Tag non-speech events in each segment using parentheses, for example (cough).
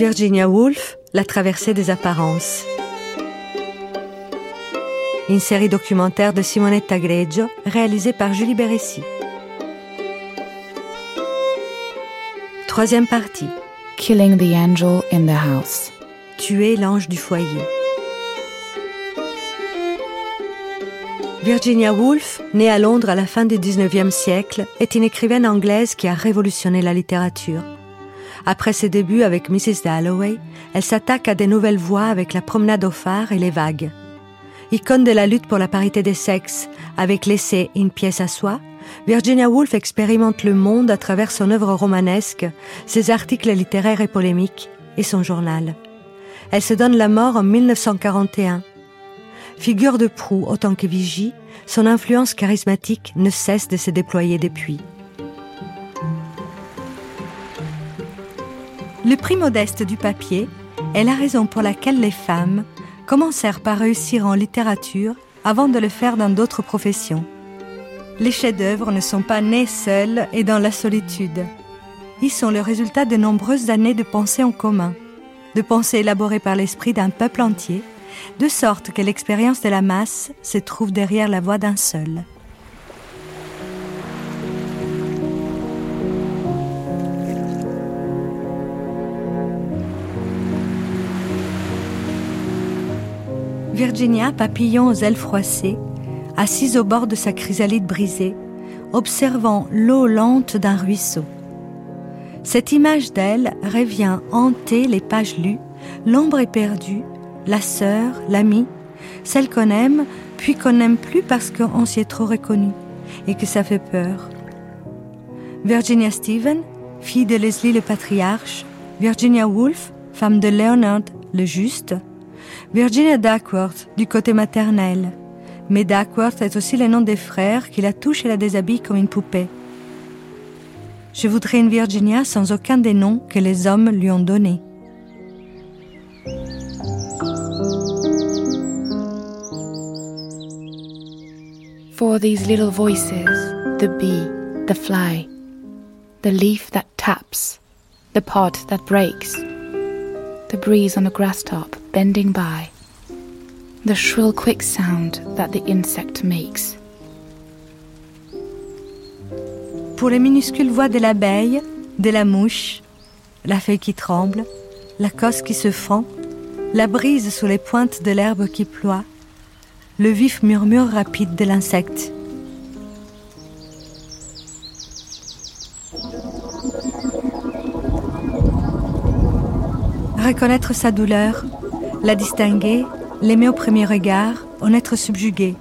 Virginia Woolf, La traversée des apparences. Une série documentaire de Simonetta Greggio réalisée par Julie Beressi. Troisième partie. Killing the Angel in the House. Tuer l'ange du foyer. Virginia Woolf, née à Londres à la fin du 19e siècle, est une écrivaine anglaise qui a révolutionné la littérature. Après ses débuts avec Mrs. Dalloway, elle s'attaque à des nouvelles voies avec La promenade au phare et Les vagues. Icône de la lutte pour la parité des sexes, avec l'essai Une pièce à soi, Virginia Woolf expérimente le monde à travers son œuvre romanesque, ses articles littéraires et polémiques et son journal. Elle se donne la mort en 1941 Figure de proue autant que vigie, son influence charismatique ne cesse de se déployer depuis. Le prix modeste du papier est la raison pour laquelle les femmes commencèrent par réussir en littérature avant de le faire dans d'autres professions. Les chefs-d'œuvre ne sont pas nés seuls et dans la solitude. Ils sont le résultat de nombreuses années de pensée en commun, de pensées élaborées par l'esprit d'un peuple entier de sorte que l'expérience de la masse se trouve derrière la voix d'un seul. Virginia, papillon aux ailes froissées, assise au bord de sa chrysalide brisée, observant l'eau lente d'un ruisseau. Cette image d'elle revient hanter les pages lues, l'ombre est perdue, la sœur, l'amie, celle qu'on aime, puis qu'on n'aime plus parce qu'on s'y est trop reconnu et que ça fait peur. Virginia Stephen, fille de Leslie le patriarche, Virginia Woolf, femme de Leonard le juste, Virginia Duckworth du côté maternel. Mais Duckworth est aussi le nom des frères qui la touchent et la déshabillent comme une poupée. Je voudrais une Virginia sans aucun des noms que les hommes lui ont donnés. For these little voices, the bee, the fly, the leaf that taps, the pod that breaks, the breeze on a grass top bending by, the shrill quick sound that the insect makes. Pour les minuscules voix de l'abeille, de la mouche, la feuille qui tremble, la cosse qui se fend, la brise sous les pointes de l'herbe qui ploie, le vif murmure rapide de l'insecte. Reconnaître sa douleur, la distinguer, l'aimer au premier regard, en être subjugué,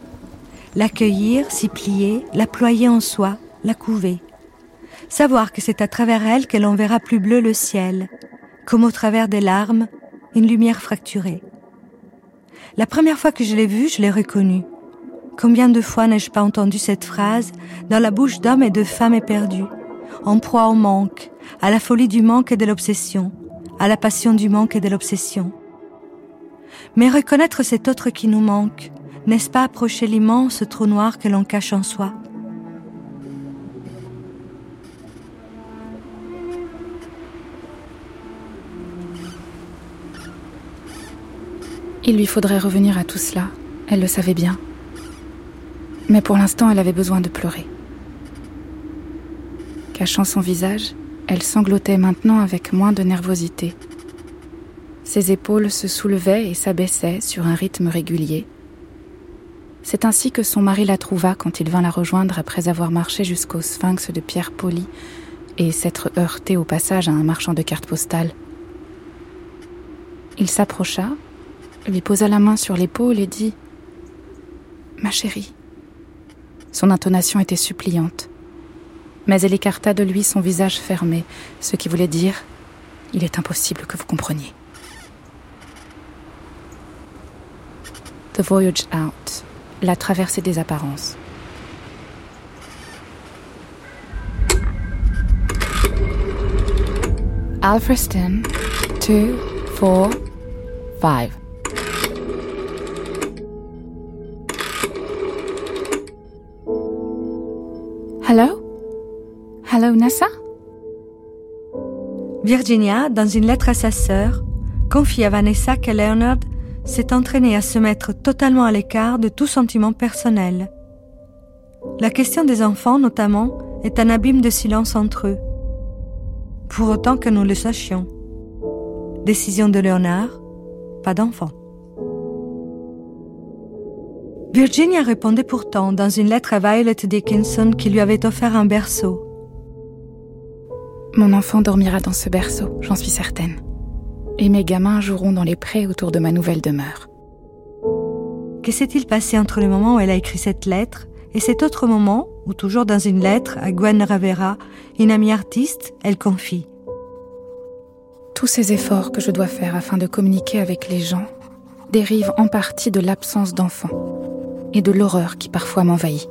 l'accueillir, s'y plier, la ployer en soi, la couver. Savoir que c'est à travers elle que l'on verra plus bleu le ciel, comme au travers des larmes, une lumière fracturée. La première fois que je l'ai vue, je l'ai reconnue. Combien de fois n'ai-je pas entendu cette phrase dans la bouche d'hommes et de femmes éperdus, en proie au manque, à la folie du manque et de l'obsession, à la passion du manque et de l'obsession. Mais reconnaître cet autre qui nous manque, n'est-ce pas approcher l'immense trou noir que l'on cache en soi? Il lui faudrait revenir à tout cela, elle le savait bien. Mais pour l'instant, elle avait besoin de pleurer. Cachant son visage, elle sanglotait maintenant avec moins de nervosité. Ses épaules se soulevaient et s'abaissaient sur un rythme régulier. C'est ainsi que son mari la trouva quand il vint la rejoindre après avoir marché jusqu'au sphinx de pierre polie et s'être heurté au passage à un marchand de cartes postales. Il s'approcha lui posa la main sur l'épaule et dit ⁇ Ma chérie ⁇ Son intonation était suppliante. Mais elle écarta de lui son visage fermé, ce qui voulait dire ⁇ Il est impossible que vous compreniez. The Voyage Out, la traversée des apparences. Alfreston, 2, 4, 5. Hello? Hello, Nessa? Virginia, dans une lettre à sa sœur, confie à Vanessa que Leonard s'est entraîné à se mettre totalement à l'écart de tout sentiment personnel. La question des enfants, notamment, est un abîme de silence entre eux. Pour autant que nous le sachions. Décision de Léonard, pas d'enfant. Virginia répondait pourtant dans une lettre à Violet Dickinson qui lui avait offert un berceau. Mon enfant dormira dans ce berceau, j'en suis certaine. Et mes gamins joueront dans les prés autour de ma nouvelle demeure. Que s'est-il passé entre le moment où elle a écrit cette lettre et cet autre moment où, toujours dans une lettre à Gwen Ravera, une amie artiste, elle confie? Tous ces efforts que je dois faire afin de communiquer avec les gens dérivent en partie de l'absence d'enfants et de l'horreur qui parfois m'envahit.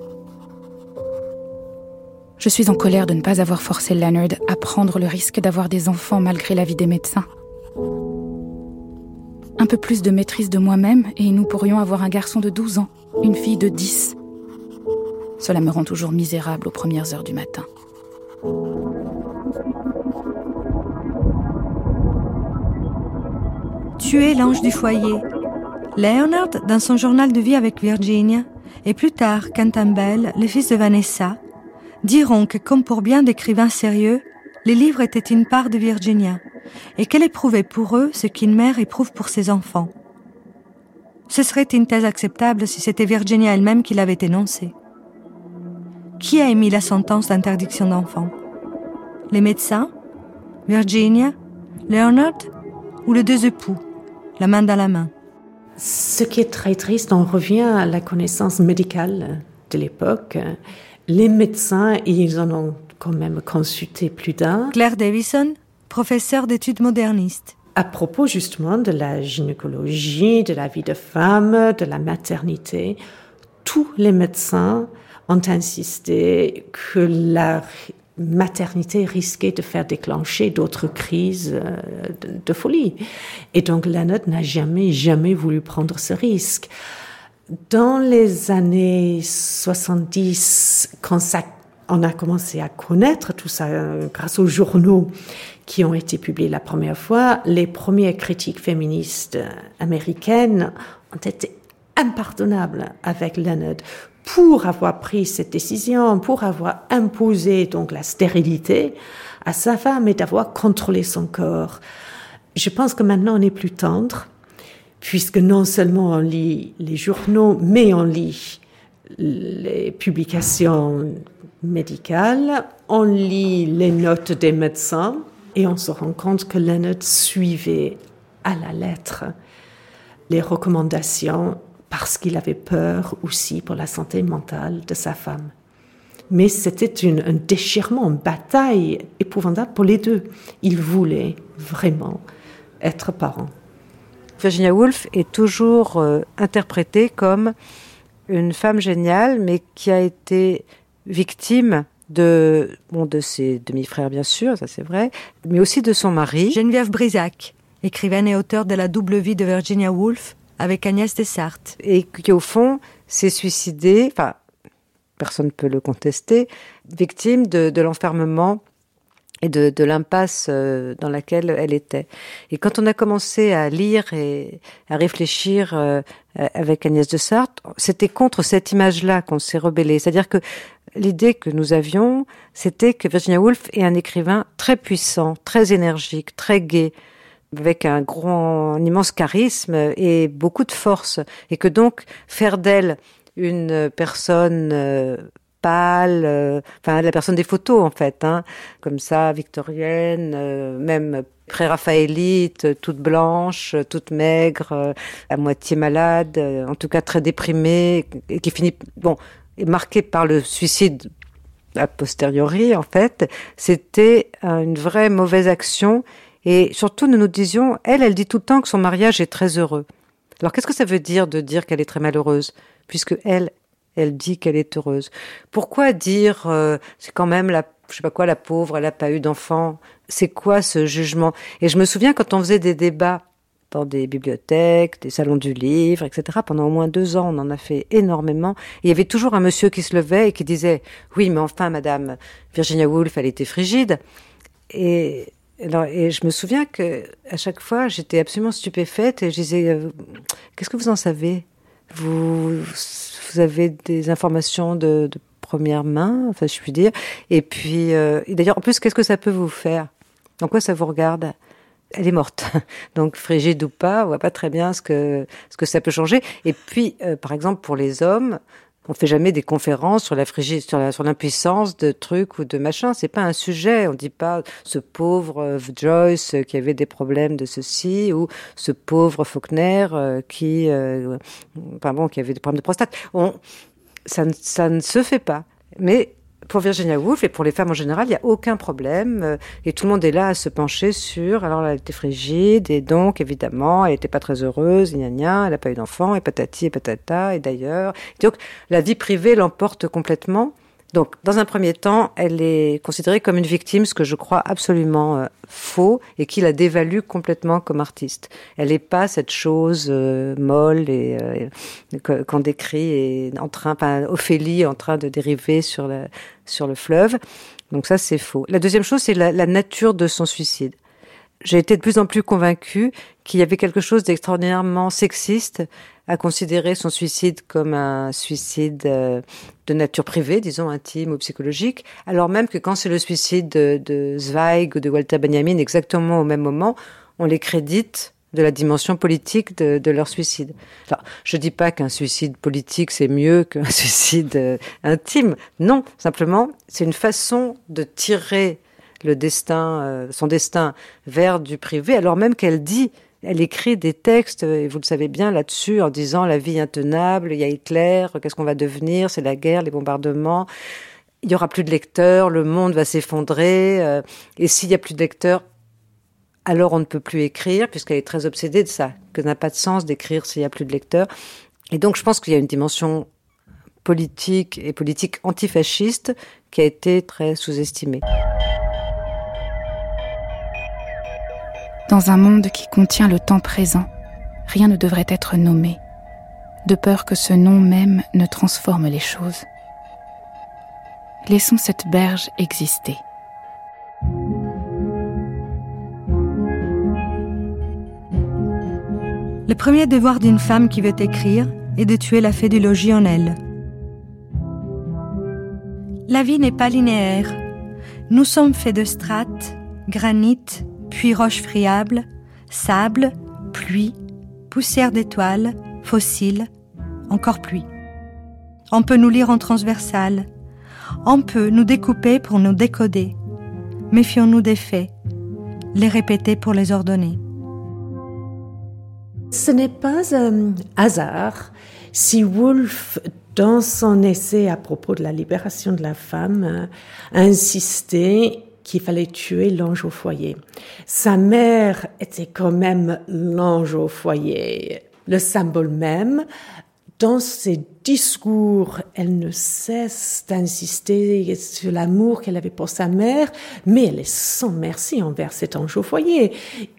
Je suis en colère de ne pas avoir forcé Leonard à prendre le risque d'avoir des enfants malgré l'avis des médecins. Un peu plus de maîtrise de moi-même et nous pourrions avoir un garçon de 12 ans, une fille de 10. Cela me rend toujours misérable aux premières heures du matin. Tu es l'ange du foyer, Leonard, dans son journal de vie avec Virginia, et plus tard Cantabelle, le fils de Vanessa, diront que comme pour bien d'écrivains sérieux, les livres étaient une part de Virginia, et qu'elle éprouvait pour eux ce qu'une mère éprouve pour ses enfants. Ce serait une thèse acceptable si c'était Virginia elle-même qui l'avait énoncée. Qui a émis la sentence d'interdiction d'enfants Les médecins? Virginia? Leonard? Ou les deux époux, la main dans la main? Ce qui est très triste, on revient à la connaissance médicale de l'époque. Les médecins, ils en ont quand même consulté plus d'un. Claire Davison, professeure d'études modernistes. À propos justement de la gynécologie, de la vie de femme, de la maternité, tous les médecins ont insisté que la maternité risquait de faire déclencher d'autres crises euh, de, folie. Et donc Leonard n'a jamais, jamais voulu prendre ce risque. Dans les années 70, quand on a commencé à connaître tout ça euh, grâce aux journaux qui ont été publiés la première fois, les premières critiques féministes américaines ont été impardonnables avec Leonard pour avoir pris cette décision, pour avoir imposé donc la stérilité à sa femme et d'avoir contrôlé son corps. Je pense que maintenant on est plus tendre, puisque non seulement on lit les journaux, mais on lit les publications médicales, on lit les notes des médecins et on se rend compte que Leonard suivait à la lettre les recommandations parce qu'il avait peur aussi pour la santé mentale de sa femme. Mais c'était un déchirement, une bataille épouvantable pour les deux. Ils voulaient vraiment être parents. Virginia Woolf est toujours euh, interprétée comme une femme géniale, mais qui a été victime de, bon, de ses demi-frères, bien sûr, ça c'est vrai, mais aussi de son mari. Geneviève Brisac, écrivaine et auteure de la double vie de Virginia Woolf, avec Agnès Dessartes. Et qui, au fond, s'est suicidée, enfin, personne ne peut le contester, victime de, l'enfermement et de, l'impasse euh, dans laquelle elle était. Et quand on a commencé à lire et à réfléchir euh, avec Agnès de Sarthe, c'était contre cette image-là qu'on s'est rebellé. C'est-à-dire que l'idée que nous avions, c'était que Virginia Woolf est un écrivain très puissant, très énergique, très gai, avec un grand, un immense charisme et beaucoup de force, et que donc faire d'elle une personne euh, euh, enfin la personne des photos en fait, hein, comme ça, victorienne, euh, même pré-raphaélite, toute blanche, toute maigre, à moitié malade, en tout cas très déprimée, et qui finit, bon, marquée par le suicide a posteriori en fait, c'était une vraie mauvaise action. Et surtout, nous nous disions, elle, elle dit tout le temps que son mariage est très heureux. Alors qu'est-ce que ça veut dire de dire qu'elle est très malheureuse, puisque elle, elle dit qu'elle est heureuse Pourquoi dire euh, c'est quand même la, je sais pas quoi, la pauvre, elle n'a pas eu d'enfant C'est quoi ce jugement? Et je me souviens quand on faisait des débats dans des bibliothèques, des salons du livre, etc. Pendant au moins deux ans, on en a fait énormément. Il y avait toujours un monsieur qui se levait et qui disait, oui, mais enfin, madame Virginia Woolf, elle était frigide. Et et je me souviens que à chaque fois, j'étais absolument stupéfaite et je disais euh, Qu'est-ce que vous en savez? Vous, vous avez des informations de, première main, enfin, je puis dire. Et puis, euh, d'ailleurs, en plus, qu'est-ce que ça peut vous faire? En quoi ça vous regarde? Elle est morte. (laughs) Donc frigide ou pas, on voit pas très bien ce que ce que ça peut changer. Et puis, euh, par exemple, pour les hommes, on fait jamais des conférences sur la sur l'impuissance de trucs ou de machins. C'est pas un sujet. On dit pas ce pauvre euh, Joyce qui avait des problèmes de ceci ou ce pauvre Faulkner euh, qui, euh, enfin bon, qui avait des problèmes de prostate. On, ça, ça ne se fait pas. Mais pour Virginia Woolf et pour les femmes en général, il n'y a aucun problème. Euh, et tout le monde est là à se pencher sur. Alors, elle était frigide, et donc, évidemment, elle n'était pas très heureuse, gna gna, elle n'a pas eu d'enfant, et patati et patata, et d'ailleurs. Donc, la vie privée l'emporte complètement. Donc, dans un premier temps, elle est considérée comme une victime, ce que je crois absolument euh, faux, et qui la dévalue complètement comme artiste. Elle n'est pas cette chose euh, molle et euh, qu'on décrit et en train, enfin, Ophélie en train de dériver sur, la, sur le fleuve. Donc ça, c'est faux. La deuxième chose, c'est la, la nature de son suicide j'ai été de plus en plus convaincue qu'il y avait quelque chose d'extraordinairement sexiste à considérer son suicide comme un suicide euh, de nature privée, disons intime ou psychologique, alors même que quand c'est le suicide de, de, Zweig ou de Walter Benjamin exactement au même moment, on les crédite de la dimension politique de, de leur suicide. Alors, je dis pas qu'un suicide politique c'est mieux qu'un (laughs) suicide euh, intime. Non, simplement, c'est une façon de tirer le destin, euh, son destin vers du privé, alors même qu'elle dit elle écrit des textes, et vous le savez bien, là-dessus, en disant la vie intenable, il y a Hitler, qu'est-ce qu'on va devenir, c'est la guerre, les bombardements, il y aura plus de lecteurs, le monde va s'effondrer, euh, et s'il y a plus de lecteurs, alors on ne peut plus écrire, puisqu'elle est très obsédée de ça, que n'a pas de sens d'écrire s'il y a plus de lecteurs. Et donc je pense qu'il y a une dimension politique et politique antifasciste qui a été très sous-estimée. Dans un monde qui contient le temps présent, rien ne devrait être nommé, de peur que ce nom même ne transforme les choses. Laissons cette berge exister. Le premier devoir d'une femme qui veut écrire est de tuer la fédélogie en elle. La vie n'est pas linéaire. Nous sommes faits de strates, granit, puis roches friables, sable, pluie, poussière d'étoiles, fossiles, encore pluie. On peut nous lire en transversal, on peut nous découper pour nous décoder. Méfions-nous des faits, les répéter pour les ordonner. Ce n'est pas un hasard si Woolf, dans son essai à propos de la libération de la femme, a qu'il fallait tuer l'ange au foyer. Sa mère était quand même l'ange au foyer, le symbole même. Dans ses discours, elle ne cesse d'insister sur l'amour qu'elle avait pour sa mère, mais elle est sans merci envers cet ange au foyer.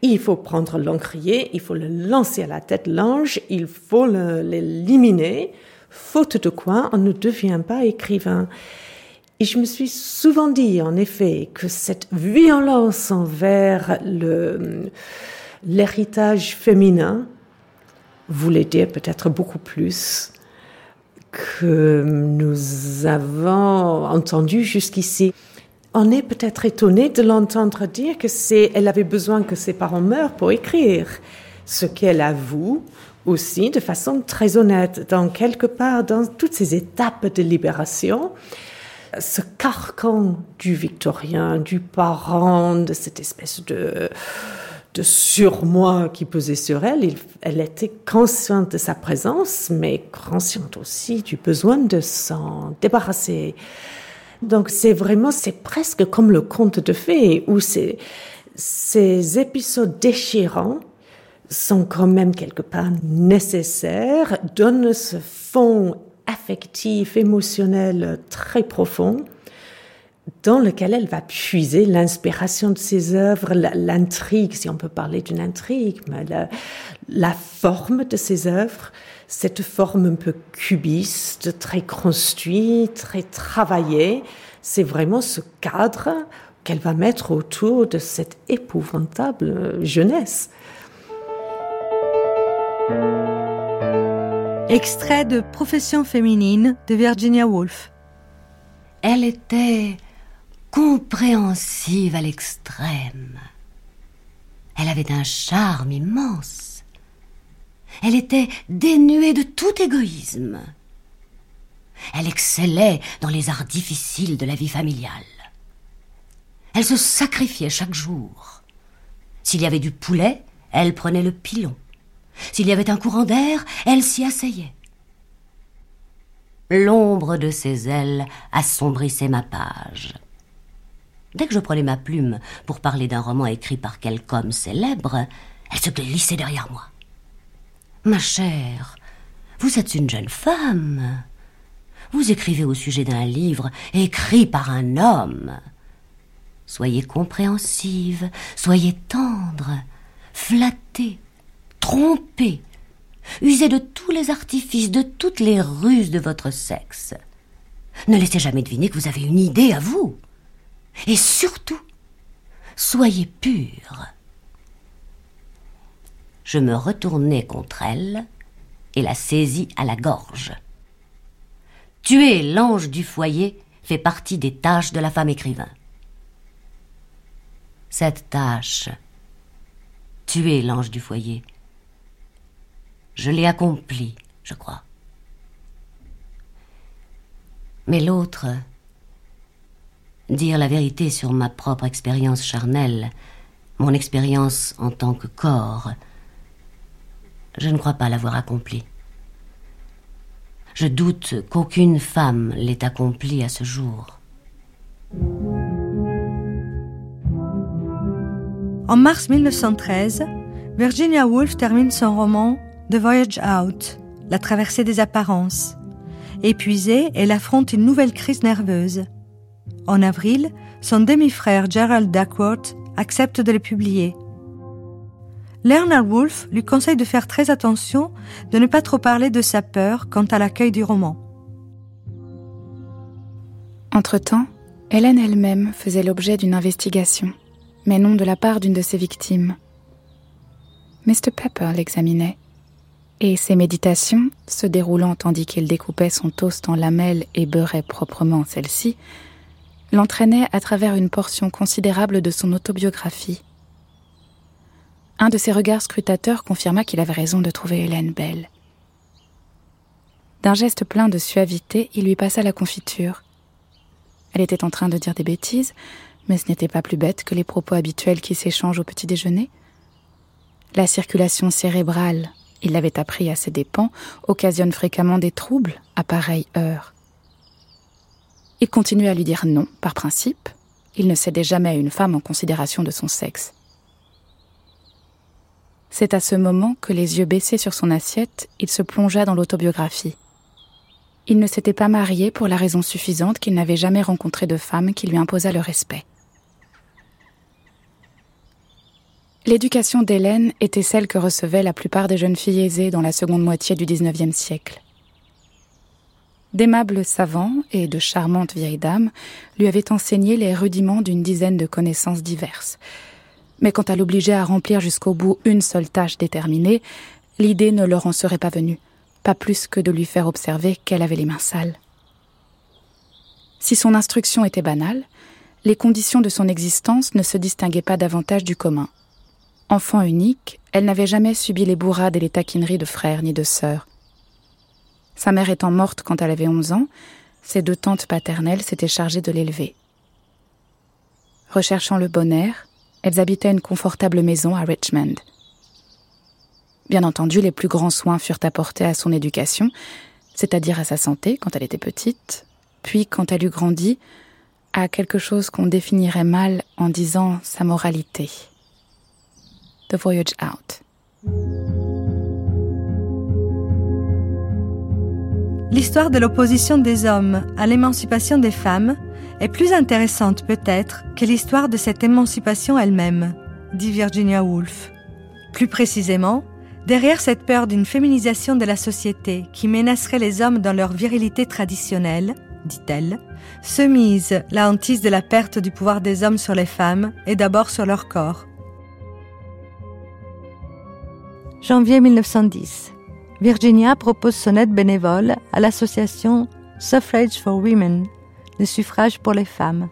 Il faut prendre l'encrier, il faut le lancer à la tête l'ange, il faut l'éliminer, faute de quoi on ne devient pas écrivain. Et je me suis souvent dit, en effet, que cette violence envers le, l'héritage féminin voulait dire peut-être beaucoup plus que nous avons entendu jusqu'ici. On est peut-être étonné de l'entendre dire que c'est, elle avait besoin que ses parents meurent pour écrire, ce qu'elle avoue aussi de façon très honnête, dans quelque part dans toutes ces étapes de libération ce carcan du victorien, du parent, de cette espèce de, surmoi qui pesait sur elle, elle était consciente de sa présence, mais consciente aussi du besoin de s'en débarrasser. Donc c'est vraiment, c'est presque comme le conte de fées, où ces, ces épisodes déchirants sont quand même quelque part nécessaires, donnent ce fond affectif, émotionnel très profond dans lequel elle va puiser l'inspiration de ses œuvres, l'intrigue, si on peut parler d'une intrigue, mais la, forme de ses œuvres, cette forme un peu cubiste, très construite, très travaillée, c'est vraiment ce cadre qu'elle va mettre autour de cette épouvantable jeunesse. Extrait de Profession féminine de Virginia Woolf. Elle était compréhensive à l'extrême. Elle avait un charme immense. Elle était dénuée de tout égoïsme. Elle excellait dans les arts difficiles de la vie familiale. Elle se sacrifiait chaque jour. S'il y avait du poulet, elle prenait le pilon. S'il y avait un courant d'air, elle s'y asseyait. L'ombre de ses ailes assombrissait ma page. Dès que je prenais ma plume pour parler d'un roman écrit par quelque homme célèbre, elle se glissait derrière moi. Ma chère, vous êtes une jeune femme. Vous écrivez au sujet d'un livre écrit par un homme. Soyez compréhensive, soyez tendre, flattez, trompez, usez de tous les artifices, de toutes les ruses de votre sexe. Ne laissez jamais deviner que vous avez une idée à vous. Et surtout, soyez pure. Je me retournai contre elle et la saisis à la gorge. Tuer l'ange du foyer fait partie des tâches de la femme écrivain. Cette tâche, tuer l'ange du foyer, je l'ai accomplie, je crois. Mais l'autre, dire la vérité sur ma propre expérience charnelle, mon expérience en tant que corps, je ne crois pas l'avoir accomplie. Je doute qu'aucune femme l'ait accompli à ce jour. En mars 1913, Virginia Woolf termine son roman The Voyage Out, La traversée des apparences. Épuisée, elle affronte une nouvelle crise nerveuse. En avril, son demi-frère Gerald Duckworth accepte de le publier. Lerner Wolf lui conseille de faire très attention de ne pas trop parler de sa peur quant à l'accueil du roman. Entre-temps, Hélène elle-même faisait l'objet d'une investigation, mais non de la part d'une de ses victimes. Mr. Pepper l'examinait, et ses méditations, se déroulant tandis qu'il découpait son toast en lamelles et beurrait proprement celle-ci, l'entraînaient à travers une portion considérable de son autobiographie un de ses regards scrutateurs confirma qu'il avait raison de trouver Hélène belle. D'un geste plein de suavité, il lui passa la confiture. Elle était en train de dire des bêtises, mais ce n'était pas plus bête que les propos habituels qui s'échangent au petit déjeuner. La circulation cérébrale, il l'avait appris à ses dépens, occasionne fréquemment des troubles à pareille heure. Il continuait à lui dire non, par principe. Il ne cédait jamais à une femme en considération de son sexe. C'est à ce moment que, les yeux baissés sur son assiette, il se plongea dans l'autobiographie. Il ne s'était pas marié pour la raison suffisante qu'il n'avait jamais rencontré de femme qui lui imposât le respect. L'éducation d'Hélène était celle que recevaient la plupart des jeunes filles aisées dans la seconde moitié du XIXe siècle. D'aimables savants et de charmantes vieilles dames lui avaient enseigné les rudiments d'une dizaine de connaissances diverses, mais quant à l'obliger à remplir jusqu'au bout une seule tâche déterminée, l'idée ne leur en serait pas venue, pas plus que de lui faire observer qu'elle avait les mains sales. Si son instruction était banale, les conditions de son existence ne se distinguaient pas davantage du commun. Enfant unique, elle n'avait jamais subi les bourrades et les taquineries de frères ni de sœurs. Sa mère étant morte quand elle avait onze ans, ses deux tantes paternelles s'étaient chargées de l'élever. Recherchant le bon air, elles habitaient une confortable maison à Richmond. Bien entendu, les plus grands soins furent apportés à son éducation, c'est-à-dire à sa santé quand elle était petite, puis quand elle eut grandi, à quelque chose qu'on définirait mal en disant sa moralité. The Voyage Out. L'histoire de l'opposition des hommes à l'émancipation des femmes est plus intéressante peut-être que l'histoire de cette émancipation elle-même, dit Virginia Woolf. Plus précisément, derrière cette peur d'une féminisation de la société qui menacerait les hommes dans leur virilité traditionnelle, dit-elle, se mise la hantise de la perte du pouvoir des hommes sur les femmes et d'abord sur leur corps. Janvier 1910. Virginia propose son aide bénévole à l'association Suffrage for Women, le suffrage pour les femmes.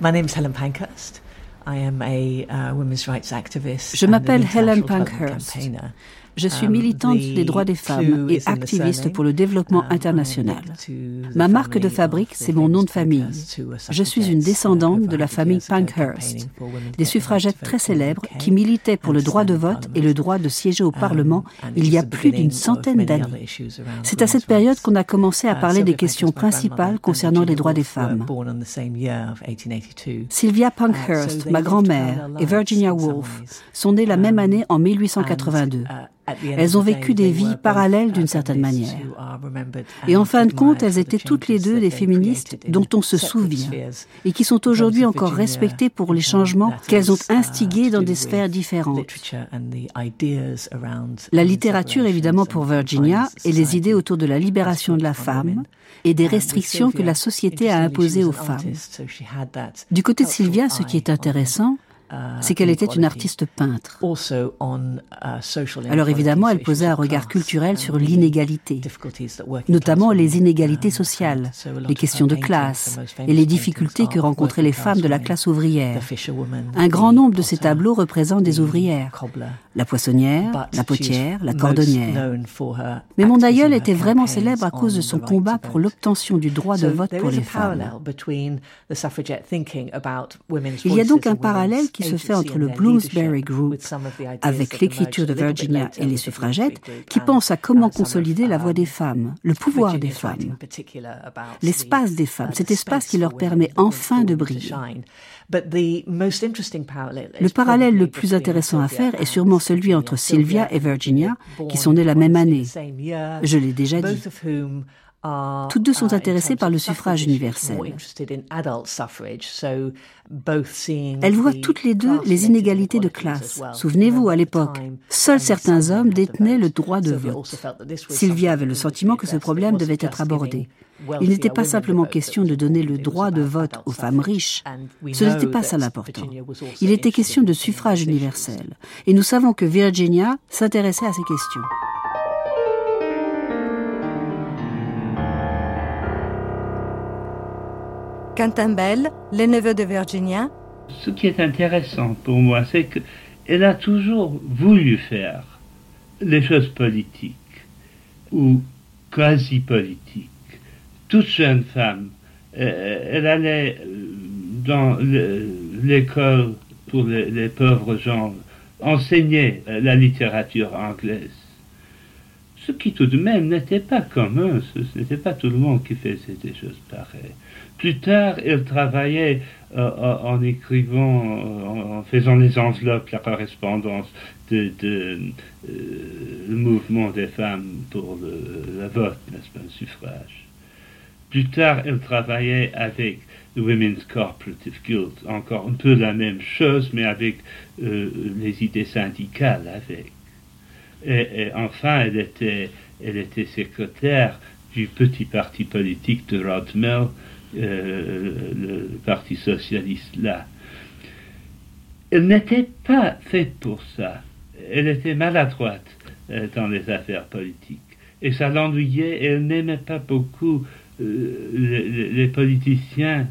My name is Helen Pankhurst. I am a uh, women's rights activist. Je m'appelle Helen Pankhurst. Je suis um, militante des droits des femmes et activiste pour le développement um, international. Ma marque de fabrique, c'est mon nom de famille. Je suis une descendante de la famille Pankhurst, des suffragettes très célèbres qui militaient pour le droit de vote et le droit de siéger au um, Parlement il y a plus d'une centaine d'années. C'est à cette période qu'on a commencé à uh, parler des questions principales concernant les droits des femmes. Sylvia uh, Pankhurst, ma grand-mère, et Virginia Woolf sont nées la même année en 1882. Elles ont vécu des vies parallèles d'une certaine manière. Et en fin de compte, elles étaient toutes les deux des féministes dont on se souvient et qui sont aujourd'hui encore respectées pour les changements qu'elles ont instigés dans des sphères différentes. La littérature, évidemment, pour Virginia et les idées autour de la libération de la femme et des restrictions que la société a imposées aux femmes. Du côté de Sylvia, ce qui est intéressant, c'est qu'elle était une artiste peintre. Uh, Alors évidemment, elle posait un regard culturel sur l'inégalité, notamment les inégalités sociales, les questions de classe et les difficultés que rencontraient les femmes de la classe ouvrière. Un grand nombre de ces tableaux représentent des ouvrières, la poissonnière, la potière, la cordonnière. Mais mon aïeul était vraiment célèbre à cause de son combat pour l'obtention du droit de vote pour les femmes. Il y a donc un parallèle qui se fait entre le Bloomsbury Group, avec l'écriture de Virginia et les suffragettes, qui pense à comment consolider la voix des femmes, le pouvoir des femmes, l'espace des femmes, cet espace qui leur permet enfin de briller. Le parallèle le plus intéressant à faire est sûrement celui entre Sylvia et Virginia, qui sont nées la même année. Je l'ai déjà dit. Toutes deux sont intéressées par le suffrage universel. Elles voient toutes les deux les inégalités de classe. Souvenez-vous, à l'époque, seuls certains hommes détenaient le droit de vote. Sylvia avait le sentiment que ce problème devait être abordé. Il n'était pas simplement question de donner le droit de vote aux femmes riches. Ce n'était pas ça l'important. Il était question de suffrage universel. Et nous savons que Virginia s'intéressait à ces questions. Quentin Bell, le neveu de Virginia. Ce qui est intéressant pour moi, c'est qu'elle a toujours voulu faire les choses politiques ou quasi politiques. Toute jeune femme, euh, elle allait dans l'école pour les, pauvres gens enseigner la littérature anglaise. Ce qui tout de même n'était pas commun, ce n'était pas tout le monde qui faisait des choses pareilles. Plus tard, elle travaillait euh, en écrivant, euh, en faisant les enveloppes, la correspondance de, euh, mouvement des femmes pour le, vote, n'est-ce pas, le suffrage. Plus tard, elle travaillait avec le Women's Cooperative Guild, encore un peu la même chose, mais avec les idées syndicales avec. Et, enfin, elle était, elle était secrétaire du petit parti politique de Rodmell, euh, le Parti socialiste là. Elle n'était pas faite pour ça. Elle était maladroite euh, dans les affaires politiques. Et ça l'ennuyait. Elle n'aimait pas beaucoup euh, les, politiciens,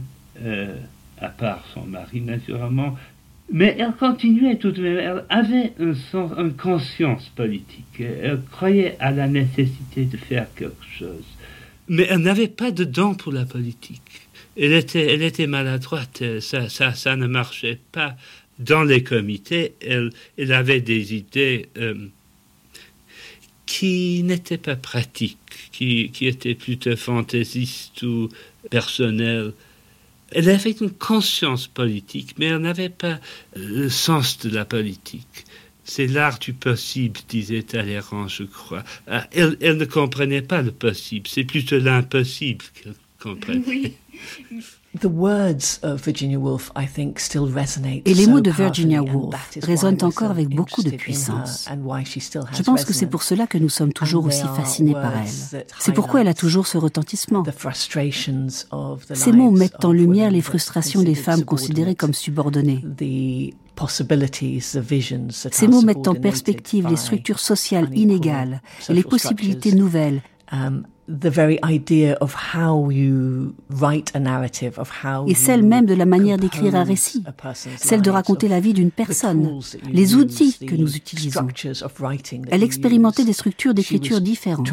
à part son mari naturellement. Mais elle continuait tout de même. Elle avait un sens, une conscience politique. Elle croyait à la nécessité de faire quelque chose. Mais elle n'avait pas de dents pour la politique. Elle était, maladroite, ça, ça, ne marchait pas. Dans les comités, elle, avait des idées euh, qui n'étaient pas pratiques, qui, qui étaient plutôt fantaisistes ou personnelles. Elle avait une conscience politique, mais elle n'avait pas le sens de la politique. C'est l'art du possible, disait Talleyrand, je crois. Ah, elle, elle, ne comprenait pas le possible, c'est plutôt l'impossible qu'elle comprenez. (laughs) Et les mots de Virginia Woolf résonnent encore avec beaucoup de puissance. Je pense que c'est pour cela que nous sommes toujours aussi fascinés par elle. C'est pourquoi elle a toujours ce retentissement. Ces mots mettent en lumière les frustrations des femmes considérées comme subordonnées. Ces mots mettent en perspective les structures sociales inégales et les possibilités nouvelles. Um, et celle même de la manière d'écrire un récit, celle de raconter la vie d'une personne, les outils que nous utilisons. Elle expérimentait des structures d'écriture différentes.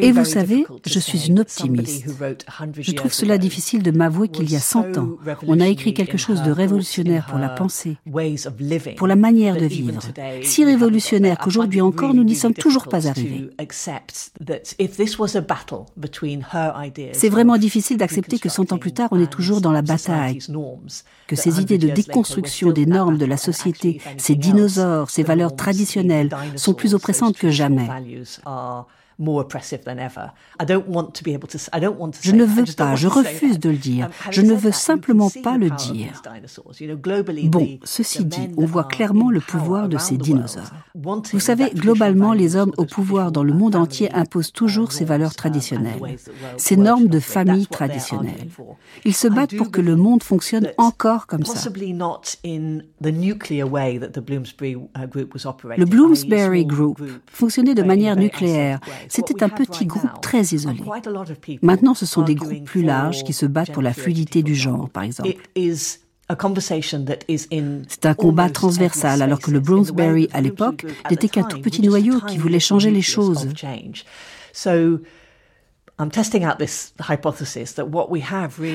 Et vous savez, je suis une optimiste. Je trouve cela difficile de m'avouer qu'il y a 100 ans, on a écrit quelque chose de révolutionnaire pour la pensée, pour la manière de vivre, si révolutionnaire qu'aujourd'hui encore nous n'y sommes toujours pas arrivés. C'est vraiment difficile d'accepter que 100 ans plus tard, on est toujours dans la bataille, que ces idées de déconstruction des normes de la société, ces dinosaures, ces valeurs traditionnelles sont plus oppressantes que jamais. are Je ne veux pas, je refuse de le dire. Um, je ne veux simplement pas le dire. Bon, ceci dit, on voit clairement le pouvoir de ces dinosaures. Vous savez, globalement, les hommes au pouvoir dans le monde entier imposent toujours ces valeurs traditionnelles, ces normes de famille traditionnelles. Ils se battent pour que le monde fonctionne encore comme ça. Le Bloomsbury Group fonctionnait de manière nucléaire. C'était un petit groupe très isolé. Maintenant, ce sont des groupes plus larges qui se battent pour la fluidité du genre, par exemple. C'est un combat transversal, alors que le Bloomsbury, à l'époque, n'était qu'un tout petit noyau qui voulait changer les choses.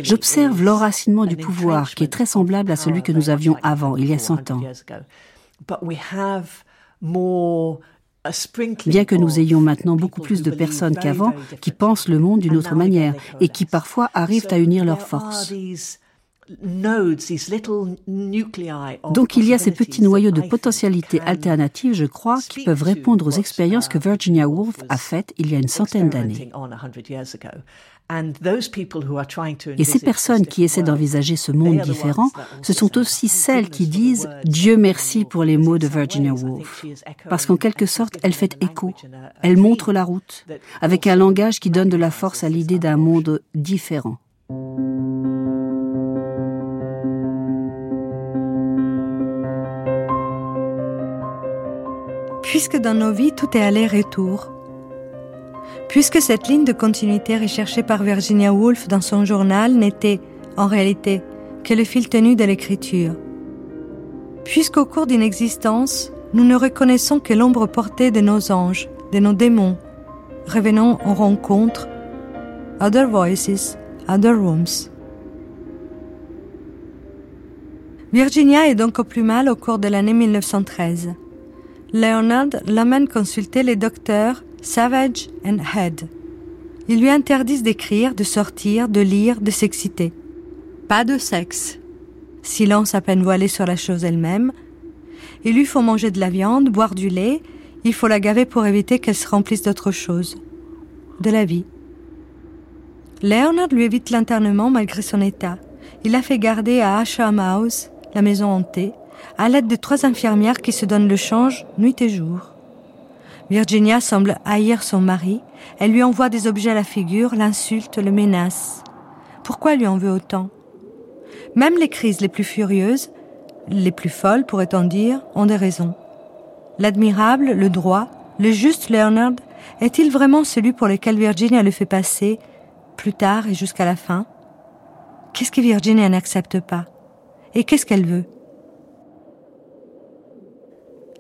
J'observe l'enracinement du pouvoir qui est très semblable à celui que nous avions avant, il y a 100 ans. Bien que nous ayons maintenant beaucoup plus de personnes qu'avant qui pensent le monde d'une autre manière et qui parfois arrivent à unir leurs forces. Donc il y a ces petits noyaux de potentialités alternatives, je crois, qui peuvent répondre aux expériences que Virginia Woolf a faites il y a une centaine d'années. Et ces personnes qui essaient d'envisager ce monde différent, ce sont aussi celles qui disent Dieu merci pour les mots de Virginia Woolf. Parce qu'en quelque sorte, elle fait écho, elle montre la route, avec un langage qui donne de la force à l'idée d'un monde différent. Puisque dans nos vies tout est aller-retour, puisque cette ligne de continuité recherchée par Virginia Woolf dans son journal n'était, en réalité, que le fil tenu de l'écriture. Puisqu'au cours d'une existence, nous ne reconnaissons que l'ombre portée de nos anges, de nos démons, revenons en rencontre, other voices, other rooms. Virginia est donc au plus mal au cours de l'année 1913. Leonard l'amène consulter les docteurs Savage and Head. Ils lui interdisent d'écrire, de sortir, de lire, de s'exciter. Pas de sexe. Silence à peine voilé sur la chose elle-même. Il lui faut manger de la viande, boire du lait. Il faut la gaver pour éviter qu'elle se remplisse d'autre chose. De la vie. Leonard lui évite l'internement malgré son état. Il la fait garder à Asham House, la maison hantée, à l'aide de trois infirmières qui se donnent le change nuit et jour. Virginia semble haïr son mari. Elle lui envoie des objets à la figure, l'insulte, le menace. Pourquoi lui en veut autant? Même les crises les plus furieuses, les plus folles pourrait-on dire, ont des raisons. L'admirable, le droit, le juste Leonard est-il vraiment celui pour lequel Virginia le fait passer, plus tard et jusqu'à la fin? Qu'est-ce que Virginia n'accepte pas? Et qu'est-ce qu'elle veut?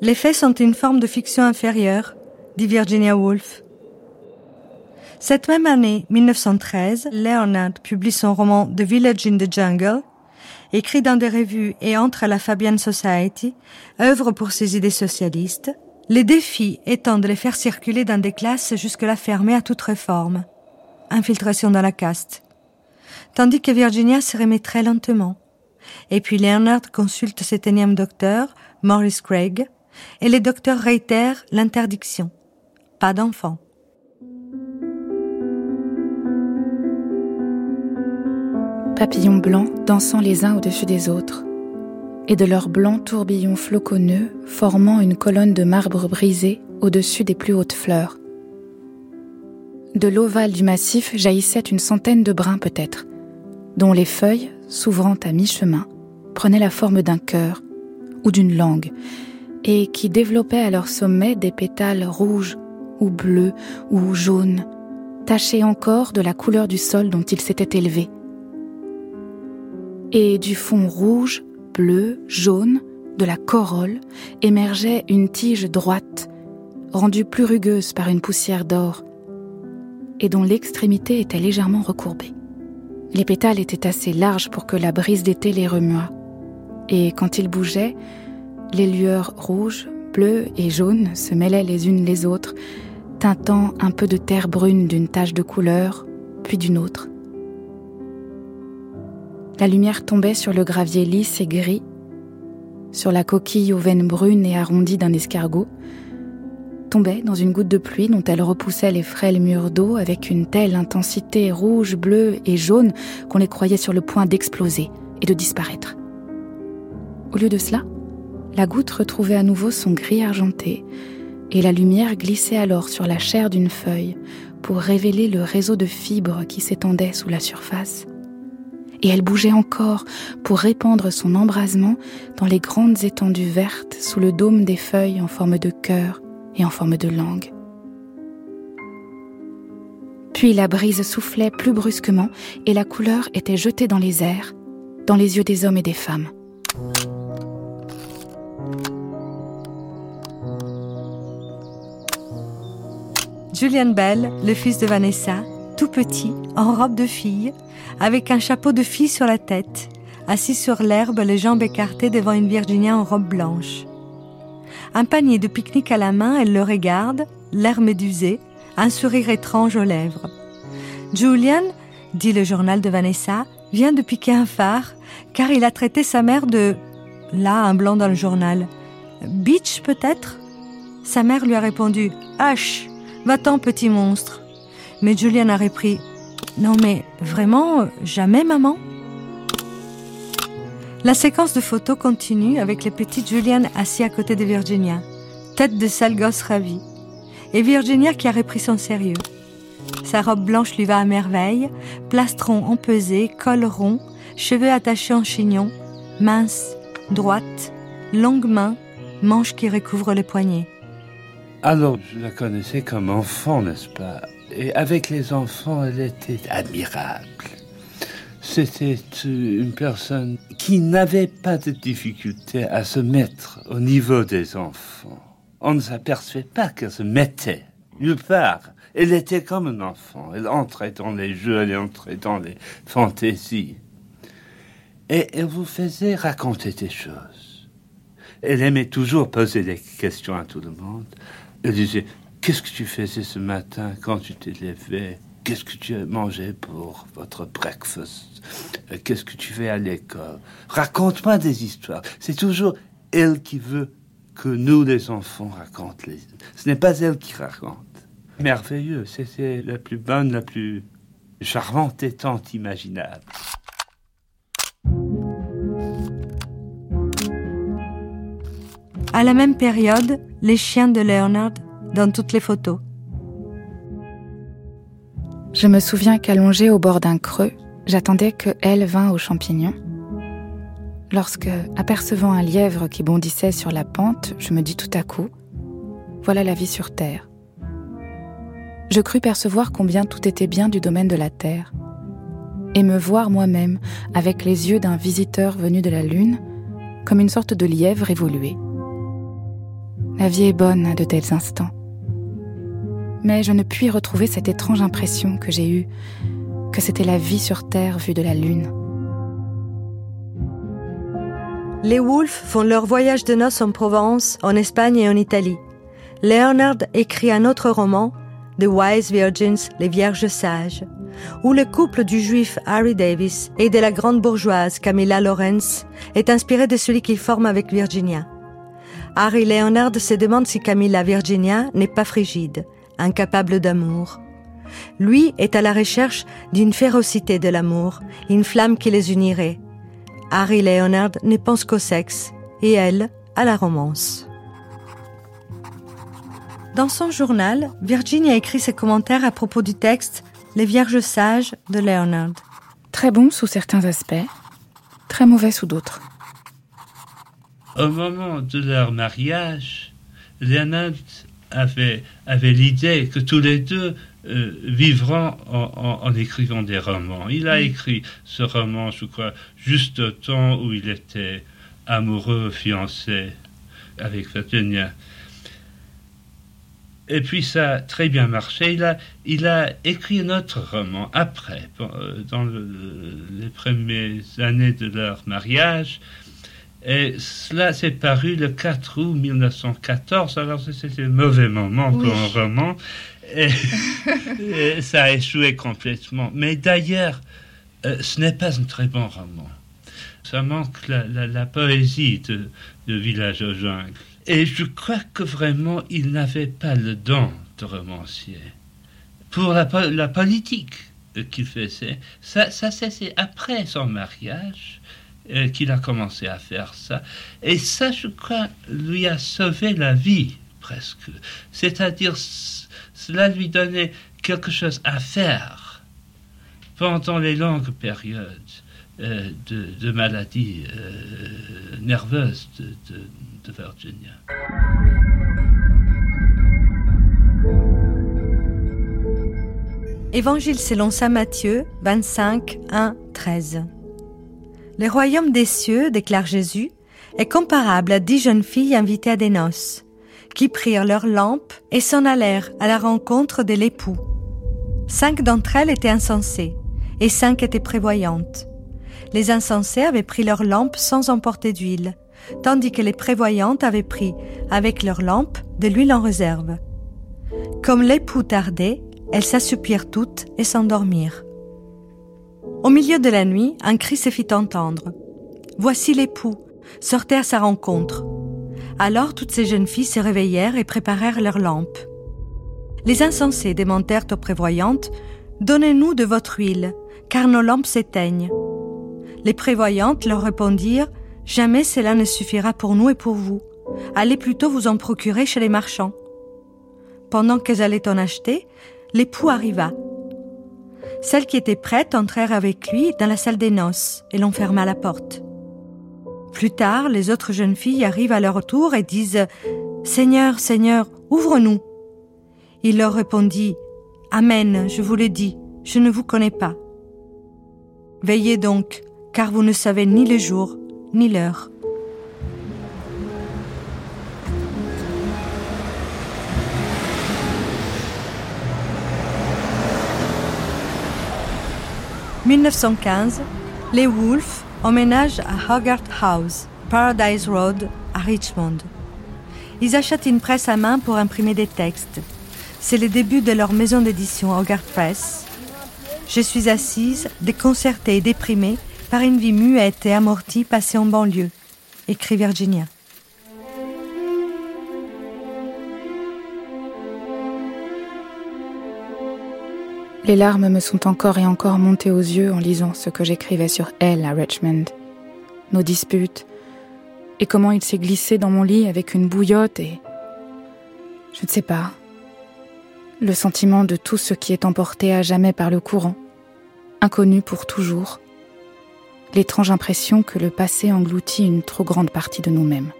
Les faits sont une forme de fiction inférieure, dit Virginia Woolf. Cette même année, 1913, Leonard publie son roman The Village in the Jungle, écrit dans des revues et entre à la Fabian Society, œuvre pour ses idées socialistes, les défis étant de les faire circuler dans des classes jusque-là fermées à toute réforme. Infiltration dans la caste. Tandis que Virginia se remet très lentement. Et puis Leonard consulte cet énième docteur, Maurice Craig, et les docteurs réitèrent l'interdiction. pas d'enfant. Papillons blancs dansant les uns au-dessus des autres, et de leurs blancs tourbillons floconneux formant une colonne de marbre brisé au-dessus des plus hautes fleurs. De l'ovale du massif jaillissait une centaine de brins peut-être, dont les feuilles, s'ouvrant à mi-chemin, prenaient la forme d'un cœur ou d'une langue, et qui développaient à leur sommet des pétales rouges ou bleus ou jaunes, tachés encore de la couleur du sol dont ils s'étaient élevés. Et du fond rouge, bleu, jaune, de la corolle, émergeait une tige droite, rendue plus rugueuse par une poussière d'or, et dont l'extrémité était légèrement recourbée. Les pétales étaient assez larges pour que la brise d'été les remuât, et quand ils bougeaient, les lueurs rouges, bleues et jaunes se mêlaient les unes les autres, teintant un peu de terre brune d'une tache de couleur, puis d'une autre. La lumière tombait sur le gravier lisse et gris, sur la coquille aux veines brunes et arrondies d'un escargot, tombait dans une goutte de pluie dont elle repoussait les frêles murs d'eau avec une telle intensité rouge, bleue et jaune qu'on les croyait sur le point d'exploser et de disparaître. Au lieu de cela, la goutte retrouvait à nouveau son gris argenté, et la lumière glissait alors sur la chair d'une feuille pour révéler le réseau de fibres qui s'étendait sous la surface. Et elle bougeait encore pour répandre son embrasement dans les grandes étendues vertes sous le dôme des feuilles en forme de cœur et en forme de langue. Puis la brise soufflait plus brusquement et la couleur était jetée dans les airs, dans les yeux des hommes et des femmes. Julian Bell, le fils de Vanessa, tout petit, en robe de fille, avec un chapeau de fille sur la tête, assis sur l'herbe, les jambes écartées devant une Virginia en robe blanche. Un panier de pique-nique à la main, elle le regarde, l'air médusé, un sourire étrange aux lèvres. Julian, dit le journal de Vanessa, vient de piquer un phare, car il a traité sa mère de... Là, un blanc dans le journal. Bitch, peut-être? Sa mère lui a répondu Hush Va-t'en, petit monstre. Mais Julian a repris Non, mais vraiment, jamais, maman? La séquence de photos continue avec les petites Julian assis à côté de Virginia, tête de sale gosse ravie, et Virginia qui a repris son sérieux. Sa robe blanche lui va à merveille, plastron empesé, col rond, cheveux attachés en chignon, mince, droite, longue main, manche qui recouvre le poignet. Alors, je la connaissais comme enfant, n'est-ce pas? Et avec les enfants, elle était admirable. C'était une personne qui n'avait pas de difficulté à se mettre au niveau des enfants. On ne s'apercevait pas qu'elle se mettait nulle part. Elle était comme un enfant. Elle entrait dans les jeux, elle entrait dans les fantaisies. Et elle vous faisait raconter des choses. Elle aimait toujours poser des questions à tout le monde. Elle disait Qu'est-ce que tu faisais ce matin quand tu t'es levé? Qu'est-ce que tu as mangé pour votre breakfast? Euh, Qu'est-ce que tu fais à l'école? Raconte-moi des histoires. C'est toujours elle qui veut que nous, les enfants, racontent les. Ce n'est pas elle qui raconte. Merveilleux. C'était la plus bonne, la plus charmante et tante imaginable. À la même période, les chiens de Leonard dans toutes les photos. Je me souviens qu'allongée au bord d'un creux, j'attendais que elle vînt aux champignons. Lorsque, apercevant un lièvre qui bondissait sur la pente, je me dis tout à coup Voilà la vie sur Terre. Je crus percevoir combien tout était bien du domaine de la Terre, et me voir moi-même, avec les yeux d'un visiteur venu de la Lune, comme une sorte de lièvre évolué. La vie est bonne à de tels instants. Mais je ne puis retrouver cette étrange impression que j'ai eue, que c'était la vie sur Terre vue de la Lune. Les Wolves font leur voyage de noces en Provence, en Espagne et en Italie. Leonard écrit un autre roman, The Wise Virgins, les Vierges Sages, où le couple du juif Harry Davis et de la grande bourgeoise Camilla Lawrence est inspiré de celui qu'il forme avec Virginia. Harry Leonard se demande si Camilla Virginia n'est pas frigide, incapable d'amour. Lui est à la recherche d'une férocité de l'amour, une flamme qui les unirait. Harry Leonard ne pense qu'au sexe et elle à la romance. Dans son journal, Virginia écrit ses commentaires à propos du texte Les Vierges sages de Leonard. Très bon sous certains aspects, très mauvais sous d'autres. Au moment de leur mariage, Leonard avait, avait l'idée que tous les deux euh, vivront en, écrivant des romans. Il a écrit ce roman, je crois, juste au temps où il était amoureux, fiancé avec Virginia. Et puis ça a très bien marché. Il a, il a écrit un autre roman après, euh, dans les premières années de leur mariage. Et cela s'est paru le 4 août 1914. Alors c'était un mauvais moment pour un roman. (laughs) Et, ça a échoué complètement. Mais d'ailleurs, euh, ce n'est pas un très bon roman. Ça manque la, poésie de, de Village aux jungles. Et je crois que vraiment, il n'avait pas le don de romancier. Pour la, la politique qu'il faisait, ça, ça c'est après son mariage euh, qu'il a commencé à faire ça. Et ça, je crois, lui a sauvé la vie, presque. C'est-à-dire, cela lui donnait quelque chose à faire pendant les longues périodes euh, de, maladie euh, nerveuse de, de Virginia. Évangile selon saint Matthieu 25, 1, 13. Le royaume des cieux, déclare Jésus, est comparable à dix jeunes filles invitées à des noces, qui prirent leurs lampes et s'en allèrent à la rencontre de l'époux. Cinq d'entre elles étaient insensées, et cinq étaient prévoyantes. Les insensés avaient pris leurs lampes sans emporter d'huile, tandis que les prévoyantes avaient pris, avec leurs lampes, de l'huile en réserve. Comme l'époux tardait, elles s'assoupirent toutes et s'endormirent. Au milieu de la nuit, un cri se fit entendre. Voici l'époux, sortez à sa rencontre. Alors toutes ces jeunes filles se réveillèrent et préparèrent leurs lampes. Les insensés demandèrent aux prévoyantes, Donnez-nous de votre huile, car nos lampes s'éteignent. Les prévoyantes leur répondirent, Jamais cela ne suffira pour nous et pour vous. Allez plutôt vous en procurer chez les marchands. Pendant qu'elles allaient en acheter, l'époux arriva. Celles qui étaient prêtes entrèrent avec lui dans la salle des noces et l'on ferma la porte. Plus tard, les autres jeunes filles arrivent à leur tour et disent Seigneur, Seigneur, ouvre-nous. Il leur répondit Amen, je vous le dis, je ne vous connais pas. Veillez donc, car vous ne savez ni le jour ni l'heure. « 1915, les Wolves emménagent à Hogarth House, Paradise Road, à Richmond. Ils achètent une presse à main pour imprimer des textes. C'est le début de leur maison d'édition Hogarth Press. Je suis assise, déconcertée et déprimée par une vie muette et amortie passée en banlieue, écrit Virginia. Les larmes me sont encore et encore montées aux yeux en lisant ce que j'écrivais sur elle à Richmond. Nos disputes, et comment il s'est glissé dans mon lit avec une bouillotte et... Je ne sais pas. Le sentiment de tout ce qui est emporté à jamais par le courant, inconnu pour toujours, l'étrange impression que le passé engloutit une trop grande partie de nous-mêmes.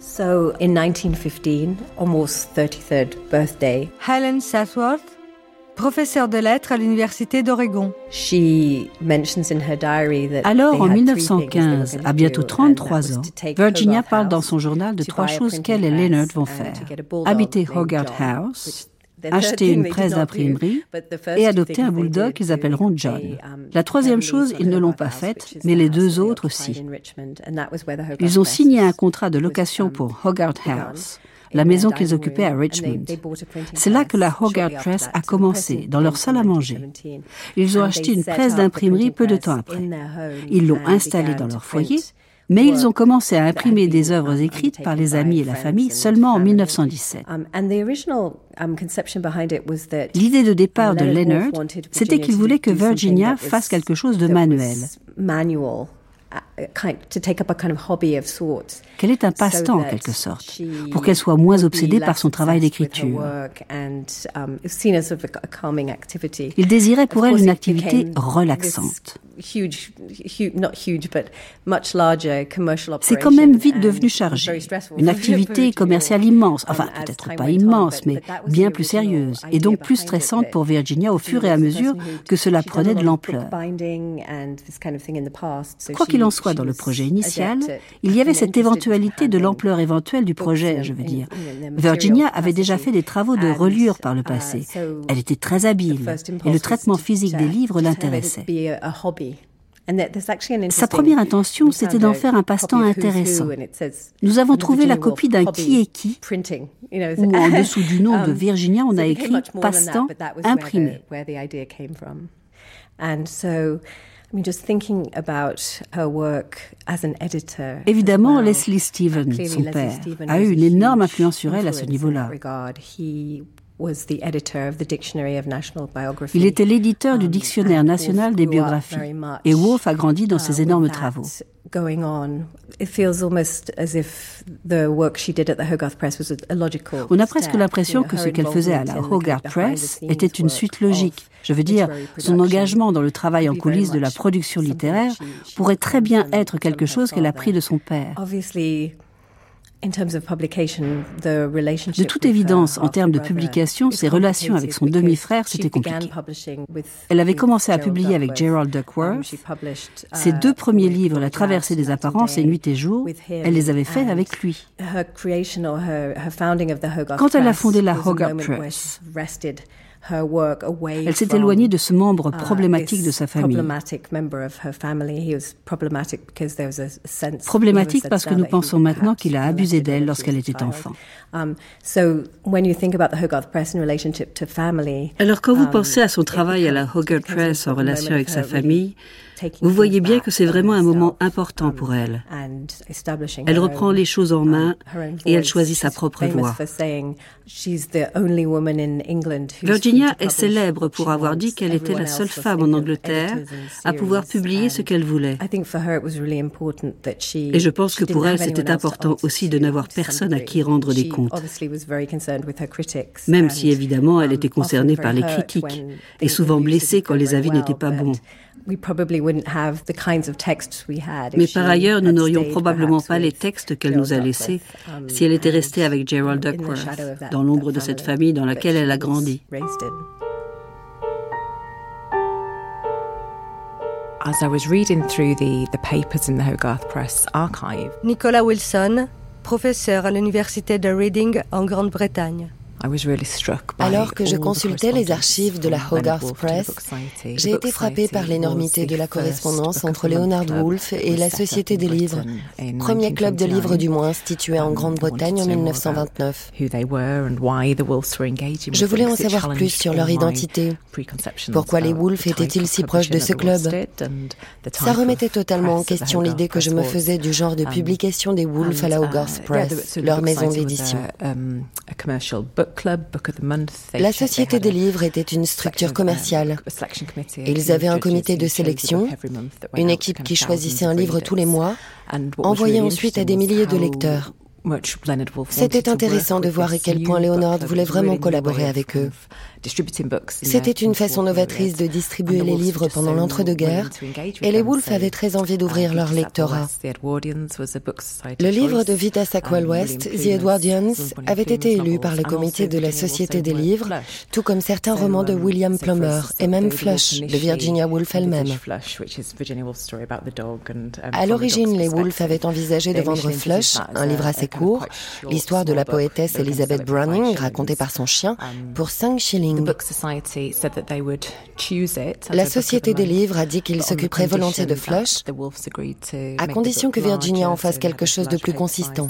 So, in 1915, almost 33rd birthday, Helen Sathworth, professeure de lettres à l'université d'Oregon. Alors, en 1915, à bientôt 33 ans, Virginia parle dans son journal de trois choses qu'elle et Leonard vont faire. Habiter Hogarth House, acheter une presse d'imprimerie et adopter un bulldog qu'ils appelleront John. Um, La troisième chose, ils ne l'ont pas faite, mais les deux autres aussi. Ils ont signé un contrat de location pour Hogarth House la maison qu'ils occupaient à Richmond. C'est là que la Hogarth Press a commencé, dans leur salle à manger. Ils ont acheté une presse d'imprimerie peu de temps après. Ils l'ont installée dans leur foyer Mais ils ont commencé à imprimer des œuvres écrites par les amis et la famille seulement en 1917. L'idée de départ de Leonard, c'était qu'il voulait que Virginia fasse quelque chose de manuel qu'elle est un passe-temps en quelque sorte, pour qu'elle soit moins obsédée par son travail d'écriture? Um, Il désirait pour elle une activité relaxante. C'est quand même vite devenu chargé. Une activité commerciale immense, enfin um, peut-être pas immense, mais bien plus sérieuse, et donc plus stressante pour Virginia au fur et à mesure que cela prenait de l'ampleur. Qu'il en soit dans le projet initial, il y avait cette éventualité de l'ampleur éventuelle du projet, je veux dire. Virginia avait déjà fait des travaux de reliure par le uh, passé. Elle était très habile, et le traitement physique des livres l'intéressait. Sa première intention, c'était d'en faire un passe-temps intéressant. Nous avons trouvé la copie d'un qui est qui, où en (laughs) dessous du nom de um, Virginia, on a écrit passe-temps imprimé. Évidemment, Leslie Stephen, son père, a eu une énorme influence sur elle à ce niveau-là. Il était l'éditeur du um, Dictionnaire national des biographies et Wolfe a grandi dans ses énormes travaux. On a presque l'impression que ce qu'elle faisait à la Hogarth Press était une suite logique. Je veux dire, son engagement dans le travail en coulisses de la production littéraire pourrait très bien être quelque chose qu'elle a pris de son père. De toute évidence, en termes de publication, ses relations avec son demi-frère, c'était compliqué. Elle avait commencé à publier avec Gerald Duckworth. Ses deux premiers livres, La traversée des apparences et Nuit et jour, elle les avait faits avec lui. Quand elle a fondé la Hogarth Press, elle s'est éloignée de ce membre uh, problématique de sa famille. Problématique parce que nous pensons maintenant qu'il a abusé d'elle lorsqu'elle était enfant. Um, Alors quand vous um, pensez à son travail à la Hogarth Press en relation avec sa famille, vous voyez bien que c'est vraiment un moment important pour elle. Elle reprend les choses en main et elle choisit sa propre voie. Virginia est célèbre pour avoir dit qu'elle était la seule femme en Angleterre à pouvoir publier ce qu'elle voulait. Et je pense que pour elle, c'était important aussi de n'avoir personne à qui rendre des comptes. Même si évidemment elle était concernée par les critiques et souvent blessée quand les avis n'étaient pas bons. Mais par ailleurs, nous n'aurions probablement pas les textes qu'elle nous a laissés um, si elle était restée avec Gerald Duckworth, dans l'ombre de cette famille dans laquelle elle a grandi. Nicola Wilson, professeur à l'université de Reading en Grande-Bretagne. Alors que je consultais les archives de la Hogarth Press, j'ai été frappé par l'énormité de la correspondance entre Leonard Woolf et la Société des livres, premier club de livres du moins institué en Grande-Bretagne en 1929. Je voulais en savoir plus sur leur identité. Pourquoi les Woolf étaient-ils si proches de ce club Ça remettait totalement en question l'idée que je me faisais du genre de um, publication des Woolf à la Hogarth Press, leur maison d'édition. La Société des livres était une structure commerciale. Ils avaient un comité de sélection, une équipe qui choisissait un livre tous les mois, envoyait ensuite à des milliers de lecteurs. C'était intéressant de voir à quel point Leonard voulait vraiment collaborer avec eux. C'était une façon novatrice de distribuer les livres pendant l'entre-deux-guerres et les Woolf avaient très envie d'ouvrir leur lectorat. Le livre de Vita Sackwell West, The Edwardians, avait été élu par le comité de la Société des livres, tout comme certains romans de William Plummer et même Flush de Virginia Woolf elle-même. À l'origine, les Woolf avaient envisagé de vendre Flush, un livre assez court, l'histoire de la poétesse Elizabeth Browning racontée par son chien, um, pour 5 shillings. La Société des livres a dit qu'il s'occuperait volontiers de Flush, à condition que Virginia en fasse quelque chose de plus consistant.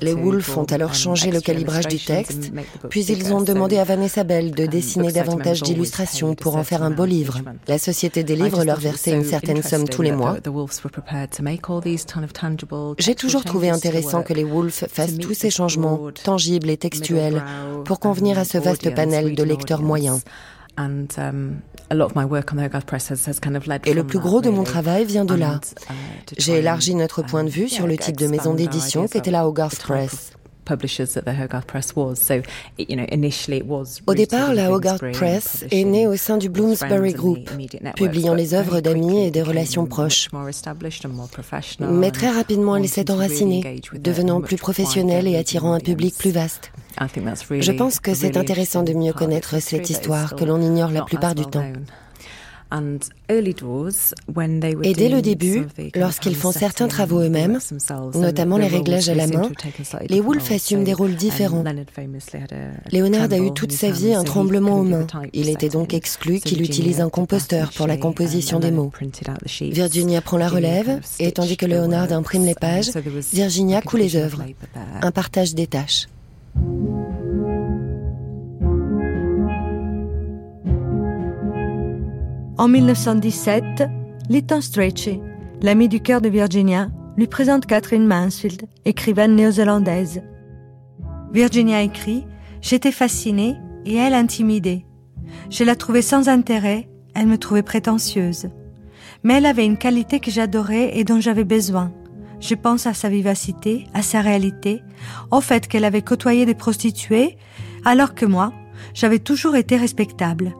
Les Wolves ont alors changé le calibrage du texte, puis ils ont demandé à Vanessa Bell de dessiner davantage d'illustrations pour en faire un beau livre. La Société des livres leur versait une certaine somme tous les mois. J'ai toujours trouvé intéressant que les Wolves fassent tous ces changements tangibles et textuels pour convenir à ce vaste panel de lecteurs moyens. Et le plus gros de mon travail vient de là. Uh, J'ai élargi notre point de vue sur le type de maison d'édition qu'était la Hogarth Press. Au départ, la Hogarth Press est née au sein du Bloomsbury Group, publiant les œuvres d'amis et des relations proches. Mais très rapidement, elle s'est enracinée, devenant plus professionnelle et attirant un public plus vaste. Je pense que c'est intéressant de mieux connaître cette histoire que l'on ignore la plupart du temps. Et dès le début, lorsqu'ils font certains travaux eux-mêmes, notamment les réglages à la main, les Wolf assument des rôles différents. Leonard a eu toute sa vie un tremblement aux mains. Il était donc exclu qu'il utilise un composteur pour la composition des mots. Virginia prend la relève, et tandis que Leonard imprime les pages, Virginia coule les œuvres. Un partage des tâches. En 1917, Lytton Strachey, l'ami du cœur de Virginia, lui présente Catherine Mansfield, écrivaine néo-zélandaise. Virginia écrit J'étais fascinée et elle intimidée. Je la trouvais sans intérêt, elle me trouvait prétentieuse. Mais elle avait une qualité que j'adorais et dont j'avais besoin. Je pense à sa vivacité, à sa réalité, au fait qu'elle avait côtoyé des prostituées, alors que moi, j'avais toujours été respectable.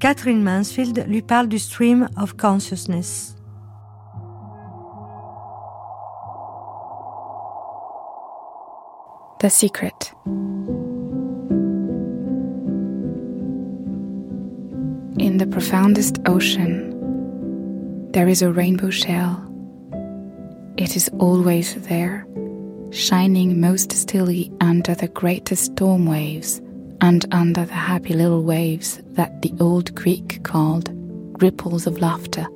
Catherine Mansfield lui parle du stream of consciousness. The Secret. In the profoundest ocean, there is a rainbow shell. It is always there, shining most stilly under the greatest storm waves and under the happy little waves that the old Greek called ripples of laughter.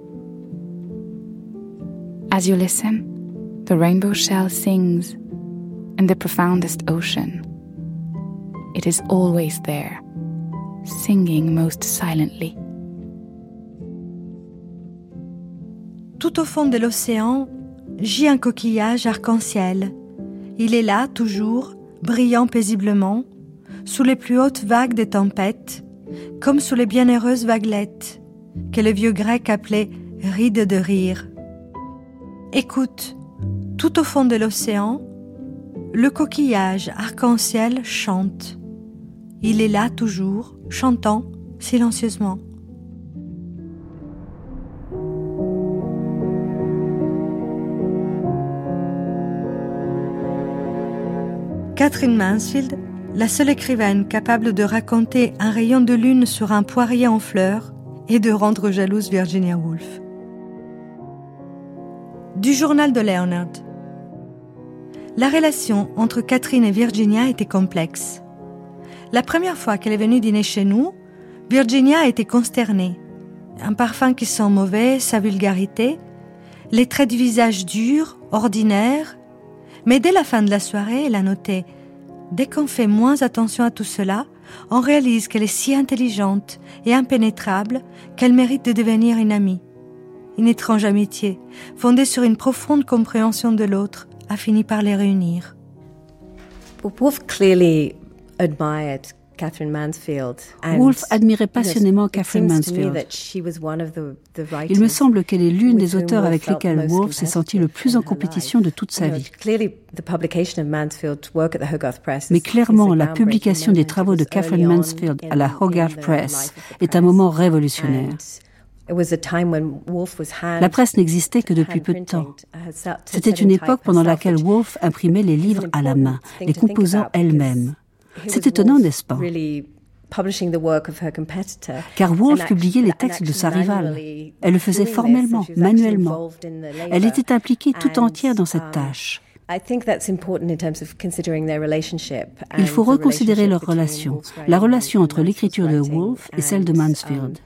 As you listen, the rainbow shell sings in the profoundest ocean. It is always there, singing most silently. Tout au fond de l'océan gît un coquillage arc-en-ciel. Il est là, toujours, brillant paisiblement, sous les plus hautes vagues des tempêtes, comme sous les bienheureuses vaguelettes que le vieux grec appelait rides de rire. Écoute, tout au fond de l'océan, le coquillage arc-en-ciel chante. Il est là toujours, chantant silencieusement. Catherine Mansfield la seule écrivaine capable de raconter un rayon de lune sur un poirier en fleurs et de rendre jalouse Virginia Woolf. Du journal de Leonard. La relation entre Catherine et Virginia était complexe. La première fois qu'elle est venue dîner chez nous, Virginia était consternée. Un parfum qui sent mauvais, sa vulgarité, les traits du visage durs, ordinaires. Mais dès la fin de la soirée, elle a noté Dès qu'on fait moins attention à tout cela, on réalise qu'elle est si intelligente et impénétrable qu'elle mérite de devenir une amie. Une étrange amitié, fondée sur une profonde compréhension de l'autre, a fini par les réunir. Woolf admirait passionnément Catherine Mansfield. Il me semble qu'elle est l'une des auteurs avec lesquels Woolf s'est senti le plus en compétition de toute sa vie. Mais clairement, la publication des travaux de Catherine Mansfield à la Hogarth Press est un moment révolutionnaire. La presse n'existait que depuis peu de temps. C'était une époque pendant laquelle Woolf imprimait les livres à la main, les composant elle-même. C'est étonnant, n'est-ce pas? car Woolf publiait les textes de sa rivale. Elle le faisait formellement, manuellement. Elle était impliquée tout entière dans cette tâche. Il faut reconsidérer leur relation, la relation entre l'écriture de Woolf et celle de Mansfield.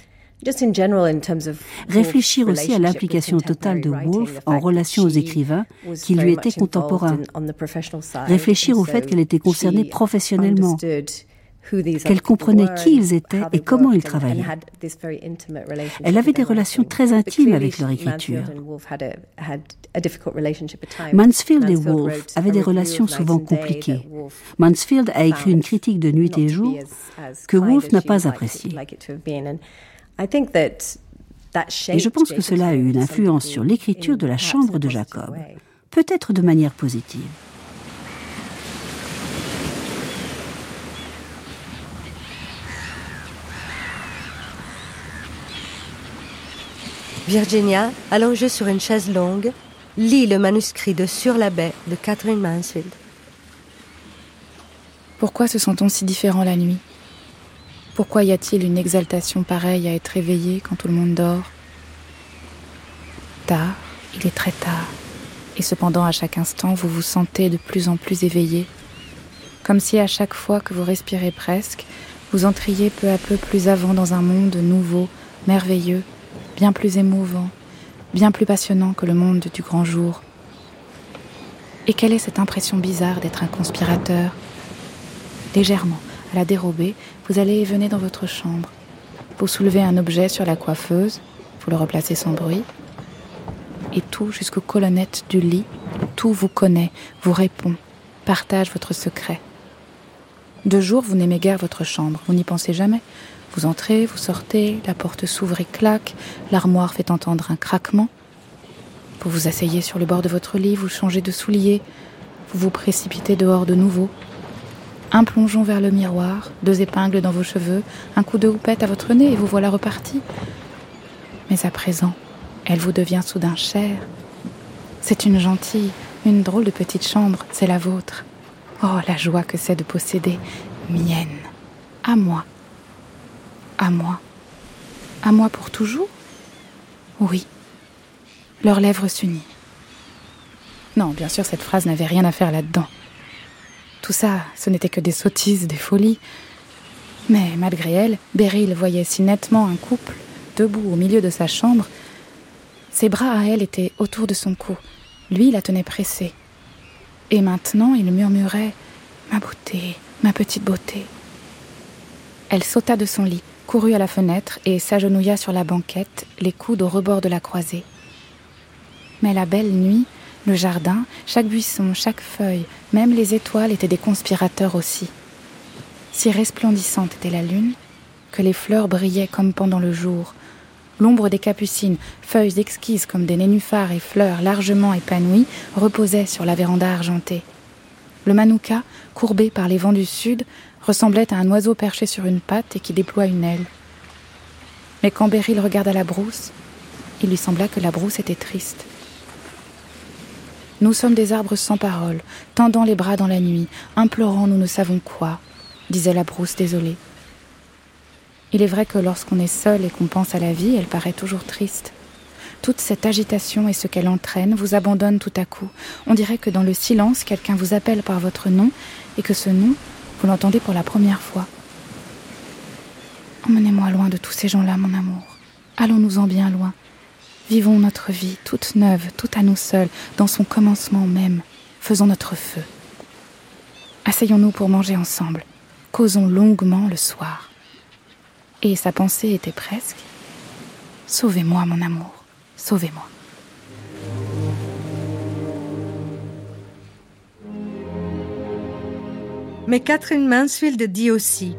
Réfléchir aussi à l'implication totale de Woolf en relation aux écrivains qui lui étaient contemporains. Réfléchir au fait qu'elle était concernée professionnellement, qu'elle comprenait qui ils étaient et comment ils travaillaient. Elle avait des relations très intimes avec leur écriture. Mansfield et Woolf avaient des relations souvent compliquées. Mansfield a écrit une critique de Nuit et Jour que Woolf n'a pas appréciée. Et je pense que cela a eu une influence sur l'écriture de la chambre de Jacob, peut-être de manière positive. Virginia, allongée sur une chaise longue, lit le manuscrit de Sur la baie de Catherine Mansfield. Pourquoi se sent-on si différent la nuit? Pourquoi y a-t-il une exaltation pareille à être éveillé quand tout le monde dort? Tard, il est très tard, et cependant à chaque instant vous vous sentez de plus en plus éveillé, comme si à chaque fois que vous respirez presque, vous entriez peu à peu plus avant dans un monde nouveau, merveilleux, bien plus émouvant, bien plus passionnant que le monde du grand jour. Et quelle est cette impression bizarre d'être un conspirateur? Légèrement, à la dérobée, vous allez et venez dans votre chambre. Vous soulevez un objet sur la coiffeuse, vous le replacez sans bruit, et tout jusqu'aux colonnettes du lit, tout vous connaît, vous répond, partage votre secret. De jour, vous n'aimez guère votre chambre, vous n'y pensez jamais, vous entrez, vous sortez, la porte s'ouvre et claque, l'armoire fait entendre un craquement. Vous vous asseyez sur le bord de votre lit, vous changez de soulier, vous vous précipitez dehors de nouveau. Un plongeon vers le miroir, deux épingles dans vos cheveux, un coup de houppette à votre nez et vous voilà reparti. Mais à présent, elle vous devient soudain chère. C'est une gentille, une drôle de petite chambre, c'est la vôtre. Oh, la joie que c'est de posséder mienne, à moi. À moi À moi pour toujours? Oui. Leurs lèvres s'unissent. Non, bien sûr, cette phrase n'avait rien à faire là-dedans. Tout ça, ce n'était que des sottises, des folies. Mais malgré elle, Beryl voyait si nettement un couple, debout au milieu de sa chambre. Ses bras à elle étaient autour de son cou. Lui la tenait pressée. Et maintenant, il murmurait Ma beauté, ma petite beauté. Elle sauta de son lit, courut à la fenêtre et s'agenouilla sur la banquette, les coudes au rebord de la croisée. Mais la belle nuit, le jardin, chaque buisson, chaque feuille, même les étoiles étaient des conspirateurs aussi. Si resplendissante était la lune, que les fleurs brillaient comme pendant le jour. L'ombre des capucines, feuilles exquises comme des nénuphars et fleurs largement épanouies, reposait sur la véranda argentée. Le manuka, courbé par les vents du sud, ressemblait à un oiseau perché sur une patte et qui déploie une aile. Mais quand Beryl regarda la brousse, il lui sembla que la brousse était triste. Nous sommes des arbres sans parole, tendant les bras dans la nuit, implorant nous ne savons quoi, disait la brousse désolée. Il est vrai que lorsqu'on est seul et qu'on pense à la vie, elle paraît toujours triste. Toute cette agitation et ce qu'elle entraîne vous abandonne tout à coup. On dirait que dans le silence, quelqu'un vous appelle par votre nom et que ce nom, vous l'entendez pour la première fois. Emmenez-moi loin de tous ces gens-là, mon amour. Allons-nous-en bien loin. Vivons notre vie toute neuve, toute à nous seuls, dans son commencement même. Faisons notre feu. Asseyons-nous pour manger ensemble. Causons longuement le soir. Et sa pensée était presque Sauvez-moi, mon amour, sauvez-moi. Mais Catherine Mansfield dit aussi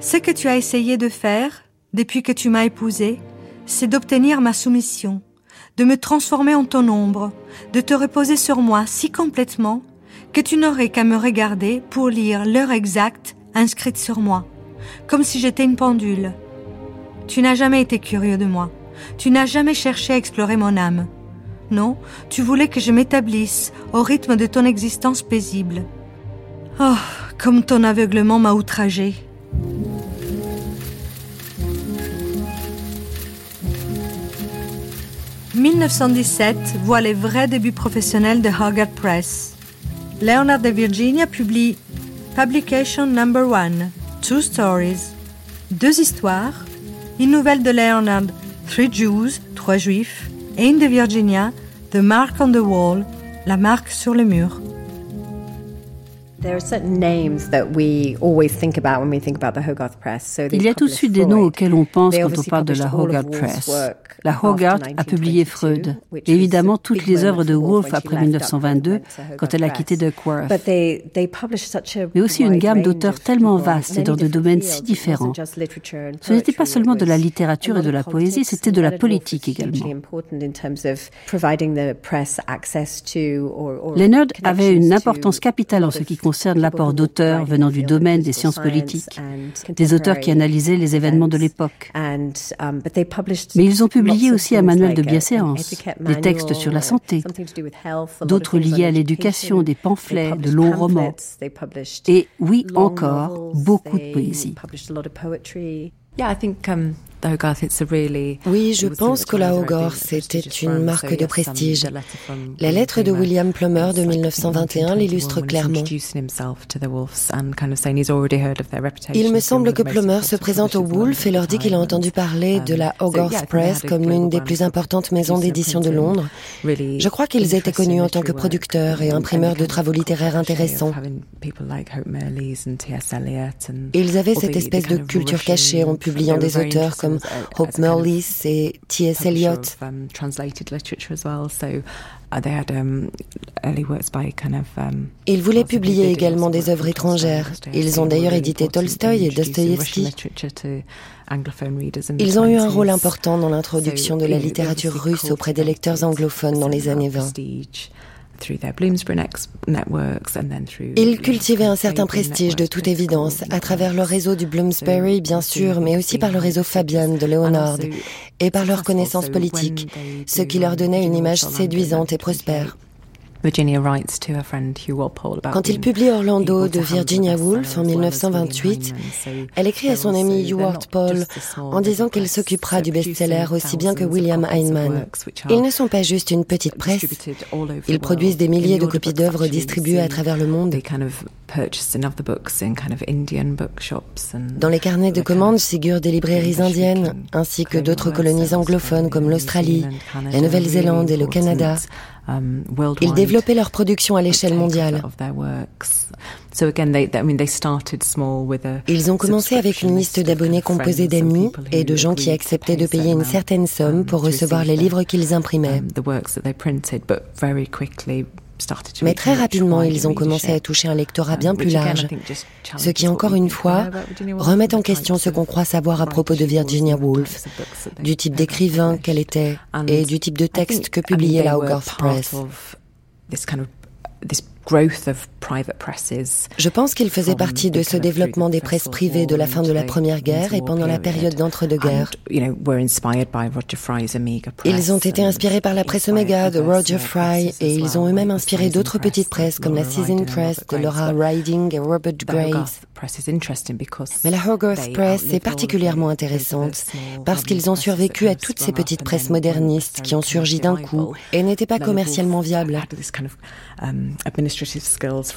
Ce que tu as essayé de faire depuis que tu m'as épousée, c'est d'obtenir ma soumission, de me transformer en ton ombre, de te reposer sur moi si complètement que tu n'aurais qu'à me regarder pour lire l'heure exacte inscrite sur moi, comme si j'étais une pendule. Tu n'as jamais été curieux de moi. Tu n'as jamais cherché à explorer mon âme. Non, tu voulais que je m'établisse au rythme de ton existence paisible. Oh, comme ton aveuglement m'a outragé. 1917 voit les vrais débuts professionnels de Hogarth Press. Leonard de Virginia publie Publication Number One, Two Stories, deux histoires, une nouvelle de Leonard, Three Jews, trois juifs, et une de Virginia, The Mark on the Wall, la marque sur le mur. Il y a tout de suite des noms auxquels on pense quand on parle de la Hogarth Press. La Hogarth a publié Freud, et évidemment toutes les œuvres de Woolf après 1922, quand elle a quitté Duckworth. Mais aussi une gamme d'auteurs tellement vaste et dans des domaines si différents. Ce n'était pas seulement de la littérature et de la poésie, c'était de la politique également. Leonard avait une importance capitale en ce qui concerne l'apport d'auteurs venant du domaine des sciences politiques, des auteurs qui analysaient les événements de l'époque. Mais ils ont publié aussi un manuel de bienséance, des textes sur la santé, d'autres liés à l'éducation, des pamphlets, de longs romans, et oui encore, beaucoup de poésie. Oui, je pense que la Hogarth c'était une marque de prestige. La lettre de William Plummer de 1921 l'illustre clairement. Il me semble que Plummer se présente au Wolf et leur dit qu'il a entendu parler de la Hogarth Press comme l'une des plus importantes maisons d'édition de Londres. Je crois qu'ils étaient connus en tant que producteurs et imprimeurs de travaux littéraires intéressants. Ils avaient cette espèce de culture cachée en publiant des auteurs comme Hope Merlis et T.S. Eliot. Ils voulaient publier également des œuvres étrangères. Ils ont d'ailleurs édité Tolstoï et Dostoïevski. Ils ont eu un rôle important dans l'introduction de la littérature russe auprès des lecteurs anglophones dans les années 20. Ils cultivaient un certain prestige de toute évidence à travers le réseau du Bloomsbury, bien sûr, mais aussi par le réseau Fabian de Leonard et par leur connaissance politique, ce qui leur donnait une image séduisante et prospère. Quand il publie Orlando de Virginia Woolf en 1928, elle écrit à son ami Hugh Paul en disant qu'il s'occupera du best-seller aussi bien que William Heinemann. Ils ne sont pas juste une petite presse, ils produisent des milliers de copies d'œuvres distribuées à travers le monde. Dans les carnets de commandes figurent des librairies indiennes, ainsi que d'autres colonies anglophones comme l'Australie, la Nouvelle-Zélande et le Canada. Um, Ils développaient leur production à l'échelle mondiale. Ils ont commencé avec une liste d'abonnés composée d'amis et de gens qui acceptaient de payer une certaine somme pour recevoir les livres qu'ils imprimaient. Mais très rapidement, ils ont commencé à toucher un lectorat bien plus large, ce qui, encore une fois, remet en question ce qu'on croit savoir à propos de Virginia Woolf, du type d'écrivain qu'elle était et du type de texte que publiait la Hogarth Press. Je pense qu'il faisait partie de ce développement des presses privées de la fin de la Première Guerre et pendant la période d'entre-deux-guerres. Ils ont été inspirés par la presse Omega de Roger Fry et ils ont eux-mêmes inspiré d'autres petites presses comme la Season Press de Laura Riding et Robert Graves. Mais la Hogarth Press est particulièrement intéressante parce qu'ils ont survécu à toutes ces petites presses modernistes qui ont surgi d'un coup et n'étaient pas commercialement viables.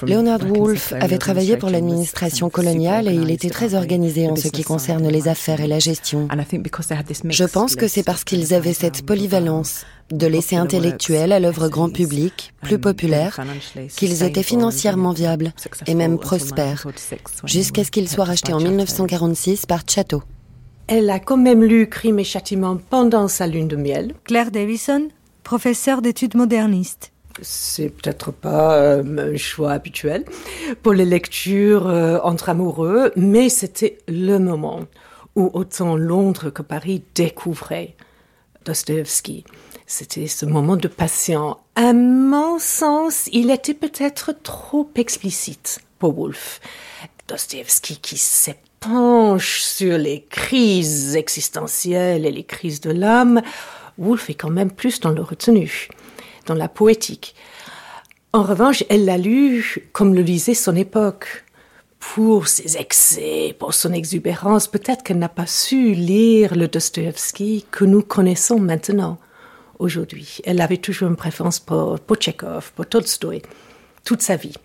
Leonard Woolf avait travaillé pour l'administration coloniale et il était très organisé en ce qui concerne les affaires et la gestion. Je pense que c'est parce qu'ils avaient cette polyvalence de l'essai intellectuel à l'œuvre grand public, plus populaire, qu'ils étaient financièrement viables et même prospères, jusqu'à ce qu'ils soient rachetés en 1946 par Chatto. Elle a quand même lu Crime et Châtiment pendant sa lune de miel. Claire Davison, professeure d'études modernistes c'est peut-être pas euh, un choix habituel pour les lectures euh, entre amoureux, mais c'était le moment où autant Londres que Paris découvraient Dostoevsky. C'était ce moment de passion. À mon sens, il était peut-être trop explicite pour Woolf. Dostoevsky qui s'épanche sur les crises existentielles et les crises de l'âme, Woolf est quand même plus dans le retenu dans la poétique. En revanche, elle l'a lu comme le lisait son époque. Pour ses excès, pour son exubérance, peut-être qu'elle n'a pas su lire le Dostoevsky que nous connaissons maintenant. aujourd'hui. Elle avait toujours une préférence pour, pour Tchekhov, pour Tolstoï, toute sa vie.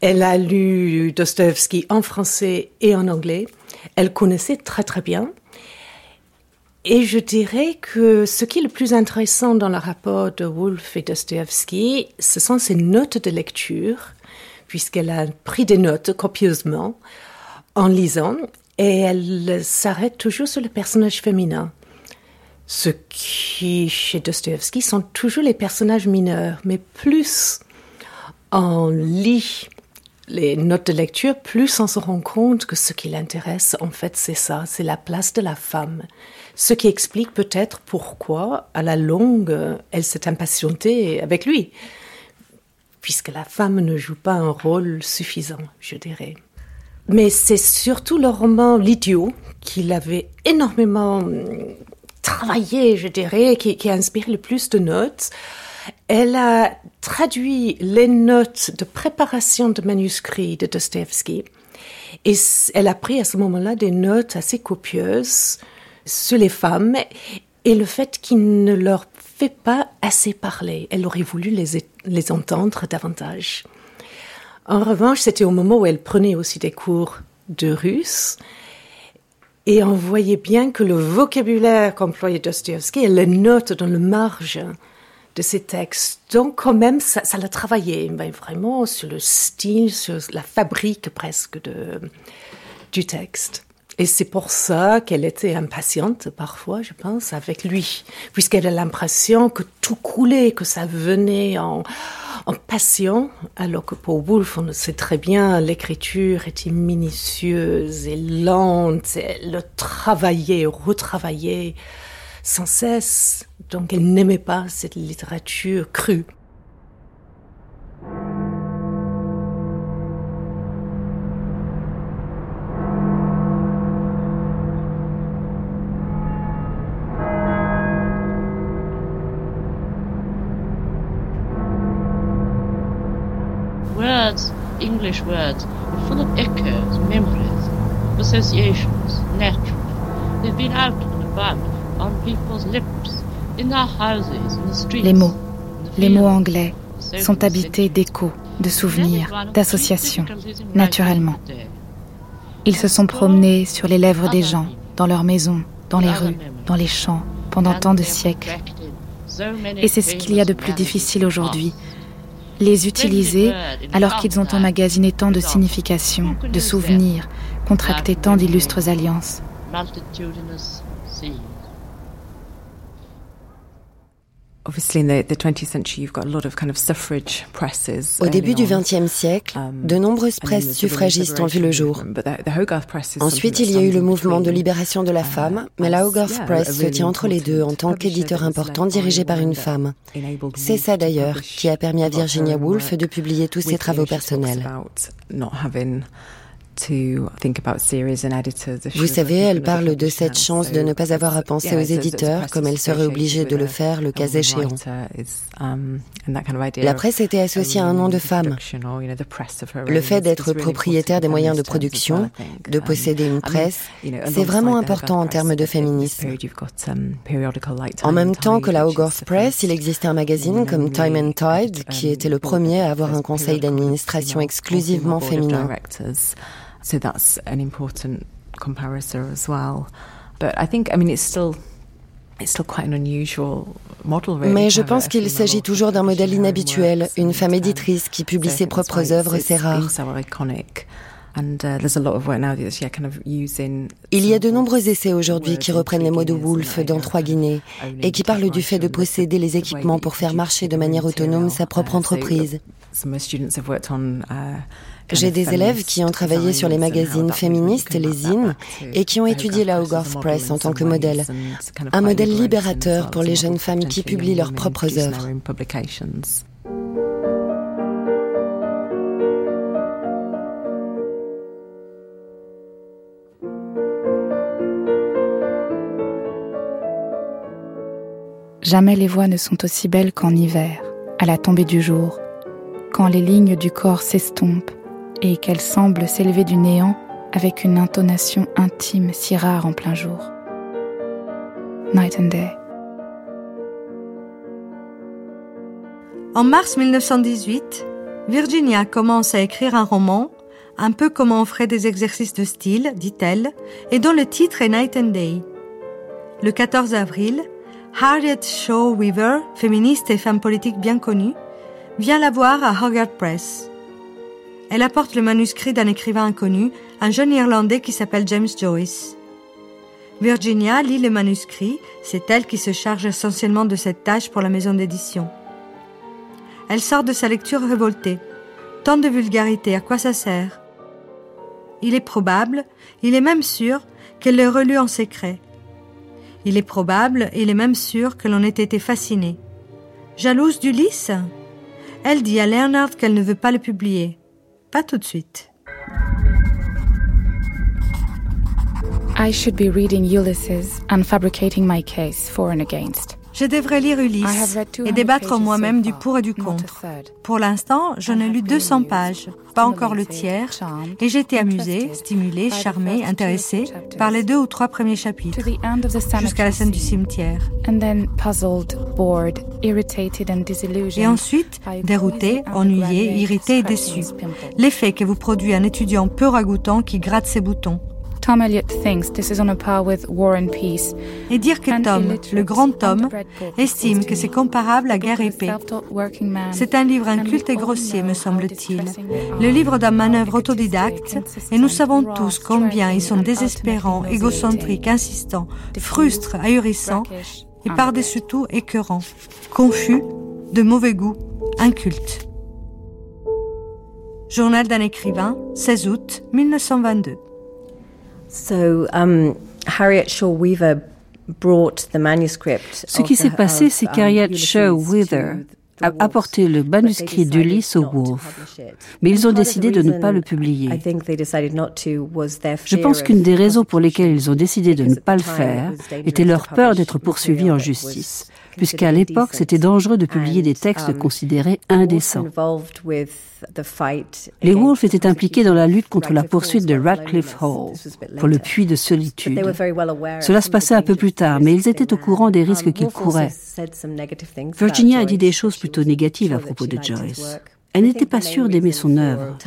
Elle a lu Dostoevsky en français et en anglais. Elle connaissait très très bien. Et je dirais que ce qui est le plus intéressant dans le rapport de Woolf et Dostoevsky, ce sont ses notes de lecture, puisqu'elle a pris des notes copieusement en lisant, et elle s'arrête toujours sur le personnage féminin. Ce qui, chez Dostoevsky, sont toujours les personnages mineurs, mais plus on lit les notes de lecture, plus on se rend compte que ce qui l'intéresse, en fait, c'est ça, c'est la place de la femme. Ce qui explique peut-être pourquoi, à la longue, elle s'est impatientée avec lui, puisque la femme ne joue pas un rôle suffisant, je dirais. Mais c'est surtout le roman L'idiot qu'il avait énormément hum, travaillé, je dirais, qui, qui a inspiré le plus de notes. Elle a traduit les notes de préparation de manuscrits de Dostoevsky et elle a pris à ce moment-là des notes assez copieuses sur les femmes et le fait qu'il ne leur fait pas assez parler. Elle aurait voulu les, les entendre davantage. En revanche, c'était au moment où elle prenait aussi des cours de russe. Et on voyait bien que le vocabulaire qu'employait Dostoevsky et les notes dans le marge de ces textes. Donc quand même, ça, l'a travaillé, vraiment sur le style, sur la fabrique presque de, du texte. Et c'est pour ça qu'elle était impatiente parfois, je pense, avec lui, puisqu'elle a l'impression que tout coulait, que ça venait en, en passion, alors que pour Woolf, on sait très bien, l'écriture était minutieuse et lente, elle le travaillait, retravaillait sans cesse. Donc elle n'aimait pas cette littérature crue. English words, are full of echoes, memories, associations, naturally. They've been out and about les mots, les mots anglais sont habités d'échos, de souvenirs, d'associations, naturellement. Ils se sont promenés sur les lèvres des gens, dans leurs maisons, dans les rues, dans les champs, pendant tant de siècles. Et c'est ce qu'il y a de plus difficile aujourd'hui, les utiliser alors qu'ils ont emmagasiné tant de significations, de souvenirs, contracté tant d'illustres alliances. Au début du XXe siècle, um, de nombreuses presses suffragistes ont vu le jour. Ensuite, il y a eu le mouvement de libération de la uh, femme, mais la Hogarth Press se tient entre les deux en tant qu'éditeur important dirigé par une femme. C'est ça d'ailleurs qui a permis à Virginia Woolf de publier tous ses travaux personnels. Vous savez, elle parle de cette chance de ne pas avoir à penser aux éditeurs comme elle serait obligée de le faire le cas échéant. Um, La presse était associée à un nom de femme. Le fait d'être propriétaire des moyens de production, de um, posséder une presse, c'est vraiment important en termes de féminisme. Um, en même temps que la Hogarth Press, il existait un magazine comme Time and Tide qui était le premier à avoir un conseil d'administration exclusivement féminin. So that's an important comparator as well. But I think, I mean, it's still mais je pense qu'il s'agit toujours d'un modèle inhabituel. Une femme éditrice qui publie ses propres œuvres, c'est rare. Il y a de nombreux essais aujourd'hui qui reprennent les mots de Woolf dans Trois Guinées et qui parlent du fait de posséder les équipements pour faire marcher de manière autonome sa propre entreprise. J'ai des élèves qui ont travaillé sur les magazines féministes, les zines, et qui ont étudié la Hogarth Press en tant que modèle. Un modèle libérateur pour les jeunes femmes qui publient leurs propres œuvres. Jamais les voix ne sont aussi belles qu'en hiver, à la tombée du jour, quand les lignes du corps s'estompent et qu'elle semble s'élever du néant avec une intonation intime si rare en plein jour. Night and Day. En mars 1918, Virginia commence à écrire un roman, un peu comme on ferait des exercices de style, dit-elle, et dont le titre est Night and Day. Le 14 avril, Harriet Shaw Weaver, féministe et femme politique bien connue, vient la voir à Hogarth Press. Elle apporte le manuscrit d'un écrivain inconnu, un jeune Irlandais qui s'appelle James Joyce. Virginia lit le manuscrit, c'est elle qui se charge essentiellement de cette tâche pour la maison d'édition. Elle sort de sa lecture révoltée. Tant de vulgarité, à quoi ça sert? Il est probable, il est même sûr, qu'elle le relu en secret. Il est probable, il est même sûr que l'on ait été fasciné. Jalouse d'Ulysse? Elle dit à Leonard qu'elle ne veut pas le publier. Pas tout de suite. I should be reading Ulysses and fabricating my case for and against. Je devrais lire Ulysse et débattre moi-même du pour et du contre. Pour l'instant, je n'ai lu 200 pages, pas encore le tiers, et été amusée, stimulée, charmée, intéressée par les deux ou trois premiers chapitres, jusqu'à la scène du cimetière. Et ensuite, dérouté, ennuyé, irrité et déçu. L'effet que vous produit un étudiant peu ragoûtant qui gratte ses boutons. Tom thinks this is on a par with War and Peace. Et dire que Tom, le grand Tom, estime que c'est comparable à Guerre et Paix. C'est un livre inculte et grossier, me semble-t-il. Le livre d'un manœuvre autodidacte, et nous savons tous combien ils sont désespérants, égocentriques, insistants, frustres, ahurissants, et par-dessus tout écœurants, confus, de mauvais goût, incultes. Journal d'un écrivain, 16 août 1922. So, um, Harriet Shaw Weaver brought the manuscript. Ce qui s'est passé, c'est qu'Harriet Shaw Weaver a apporté le manuscrit d'Ulysse au Wolf, mais ils ont décidé de ne pas le publier. Je pense qu'une des raisons pour lesquelles ils ont décidé de ne pas le faire était leur peur d'être poursuivis en justice, puisqu'à l'époque c'était dangereux de publier des textes um, considérés indécents. Les Wolves étaient impliqués dans la lutte contre la poursuite de Radcliffe Hall pour le puits de solitude. Cela se passait un peu plus tard, mais ils étaient au courant des risques um, qu'ils couraient. Virginia a dit des choses plutôt négatives à propos de Joyce. Elle n'était pas sûre d'aimer son œuvre,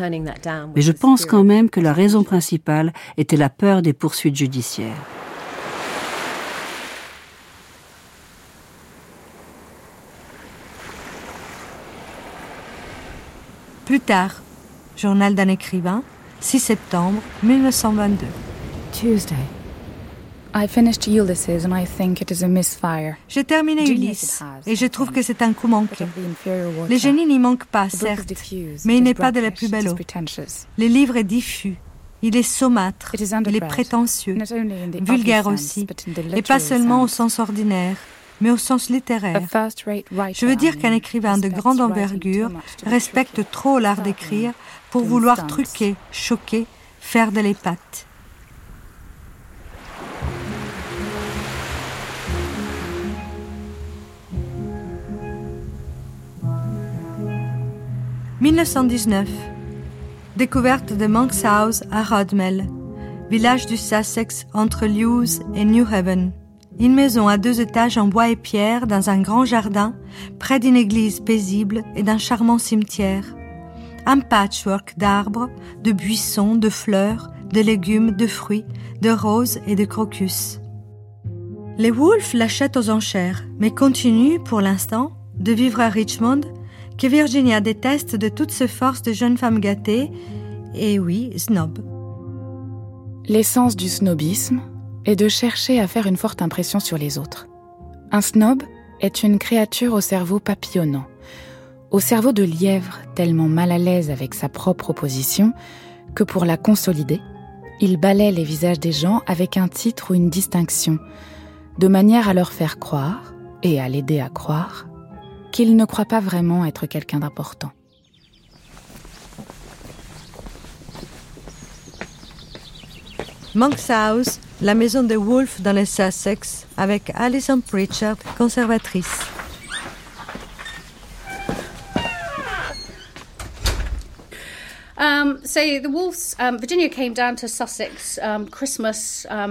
mais je pense quand même que la raison principale était la peur des poursuites judiciaires. Plus tard, journal d'un écrivain, 6 septembre 1922. Tuesday. I finished Ulysses and I think it is a misfire. J'ai terminé Ulysse et je trouve que c'est un coup manqué. Les génies n'y manquent pas, certes, mais il n'est pas de la plus belle eau. Le livre est diffus, il est saumâtre, il est prétentieux, vulgaire aussi, et pas seulement au sens ordinaire, mais au sens littéraire. Je veux dire qu'un écrivain de grande envergure respecte trop l'art d'écrire pour vouloir truquer, choquer, faire de l'épate. « 1919. Découverte de Monk's House à Rodmell, village du Sussex entre Lewes et New Haven. Une maison à deux étages en bois et pierre dans un grand jardin, près d'une église paisible et d'un charmant cimetière. Un patchwork d'arbres, de buissons, de fleurs, de légumes, de fruits, de roses et de crocus. Les Wolves l'achètent aux enchères, mais continuent, pour l'instant, de vivre à Richmond, que Virginia déteste de toutes ses forces de jeune femme gâtée, et oui, snob. L'essence du snobisme, et de chercher à faire une forte impression sur les autres. Un snob est une créature au cerveau papillonnant, au cerveau de lièvre tellement mal à l'aise avec sa propre opposition que pour la consolider, il balaie les visages des gens avec un titre ou une distinction, de manière à leur faire croire, et à l'aider à croire, qu'il ne croit pas vraiment être quelqu'un d'important. Monk's House, la maison de Wolfe dans le Sussex, avec Alison Pritchard, conservatrice. Um,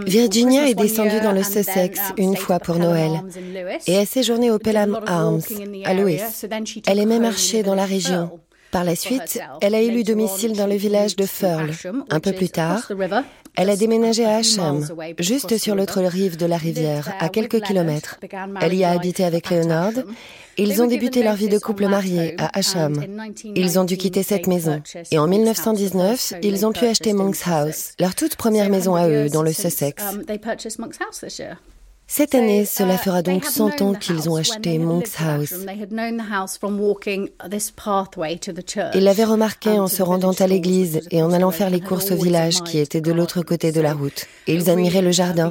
Virginia est descendue dans le Sussex une fois pour Noël et a séjourné au Pelham Arms à Lewis. Elle aimait marcher dans la région. Par la suite, elle a élu domicile dans le village de Firle. Un peu plus tard, elle a déménagé à Asham, juste sur l'autre rive de la rivière, à quelques kilomètres. Elle y a habité avec Leonard. Ils ont débuté leur vie de couple marié à Asham. Ils ont dû quitter cette maison. Et en 1919, ils ont pu acheter Monk's House, leur toute première maison à eux dans le Sussex. Cette année, cela fera donc 100 ans qu'ils ont acheté Monk's House. Ils l'avaient remarqué en se rendant à l'église et en allant faire les courses au village qui était de l'autre côté de la route. Et ils admiraient le jardin.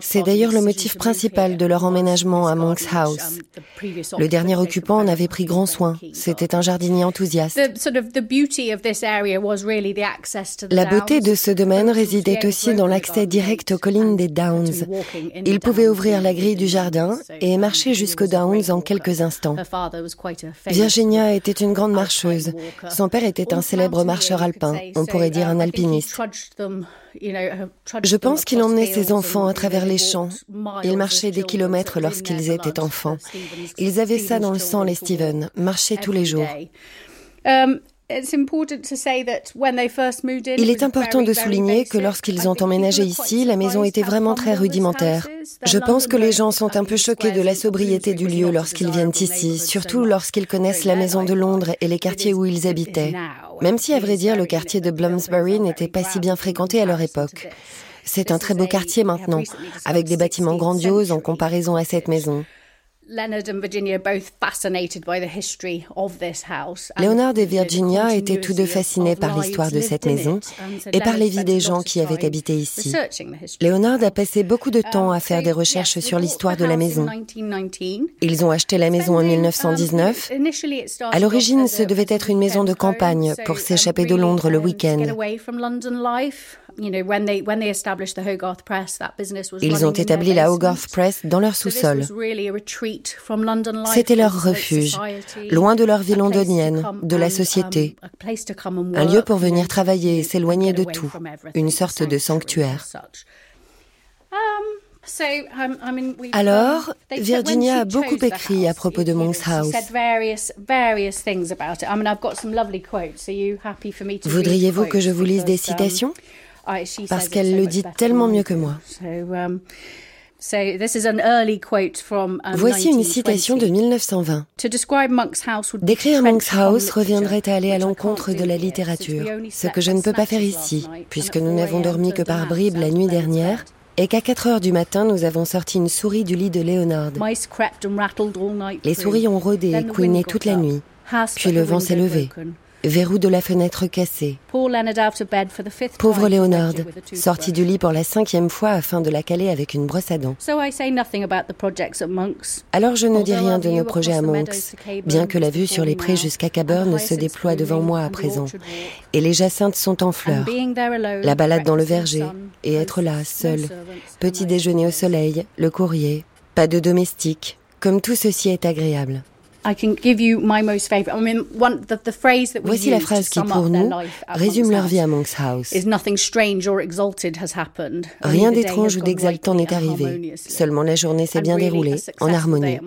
C'est d'ailleurs le motif principal de leur emménagement à Monk's House. Le dernier occupant en avait pris grand soin. C'était un jardinier enthousiaste. La beauté de ce domaine résidait aussi dans l'accès direct aux collines des Downs. Ils pouvaient ouvrir la grille du jardin et marcher jusqu'aux Downs en quelques instants. Virginia était une grande marcheuse. Son père était un célèbre marcheur alpin, on pourrait dire un alpiniste. Je pense qu'il emmenait ses enfants à travers les champs. Ils marchaient des kilomètres lorsqu'ils étaient enfants. Ils avaient ça dans le sang, les Stevens, marcher tous les jours. Il est important de souligner que lorsqu'ils ont emménagé ici, la maison était vraiment très rudimentaire. Je pense que les gens sont un peu choqués de la sobriété du lieu lorsqu'ils viennent ici, surtout lorsqu'ils connaissent la maison de Londres et les quartiers où ils habitaient. Même si, à vrai dire, le quartier de Bloomsbury n'était pas si bien fréquenté à leur époque. C'est un très beau quartier maintenant, avec des bâtiments grandioses en comparaison à cette maison. Leonard et Virginia étaient tous deux fascinés par l'histoire de cette maison et par les vies des gens qui avaient habité ici. Leonard a passé beaucoup de temps à faire des recherches sur l'histoire de la maison. Ils ont acheté la maison en 1919. À l'origine, ce devait être une maison de campagne pour s'échapper de Londres le week-end. Ils ont établi la Hogarth Press dans leur sous-sol. C'était leur refuge, loin de leur vie londonienne, de la société. Un lieu pour venir travailler et s'éloigner de tout. Une sorte de sanctuaire. Alors, Virginia a beaucoup écrit à propos de Monk's House. Voudriez-vous que je vous lise des citations? Parce qu'elle le dit tellement mieux que moi. Voici une citation de 1920. Décrire Monk's House reviendrait à aller à l'encontre de la littérature, ce que je ne peux pas faire ici, puisque nous n'avons dormi que par bribes la nuit dernière et qu'à 4 heures du matin, nous avons sorti une souris du lit de Leonard. Les souris ont rôdé et couiné toute la nuit. Puis le vent s'est levé. Verrou de la fenêtre cassé. Pauvre Léonard, sorti du lit pour la cinquième fois afin de la caler avec une brosse à dents. Alors je ne dis rien de nos projets à Monks, bien que la vue sur les prés jusqu'à Caburn se déploie devant moi à présent. Et les jacinthes sont en fleurs. La balade dans le verger, et être là, seul. Petit déjeuner au soleil, le courrier, pas de domestique. Comme tout ceci est agréable. Voici la phrase qui, pour nous, résume leur vie à Monk's House. Rien d'étrange ou d'exaltant n'est arrivé. Seulement la journée s'est bien déroulée, en harmonie.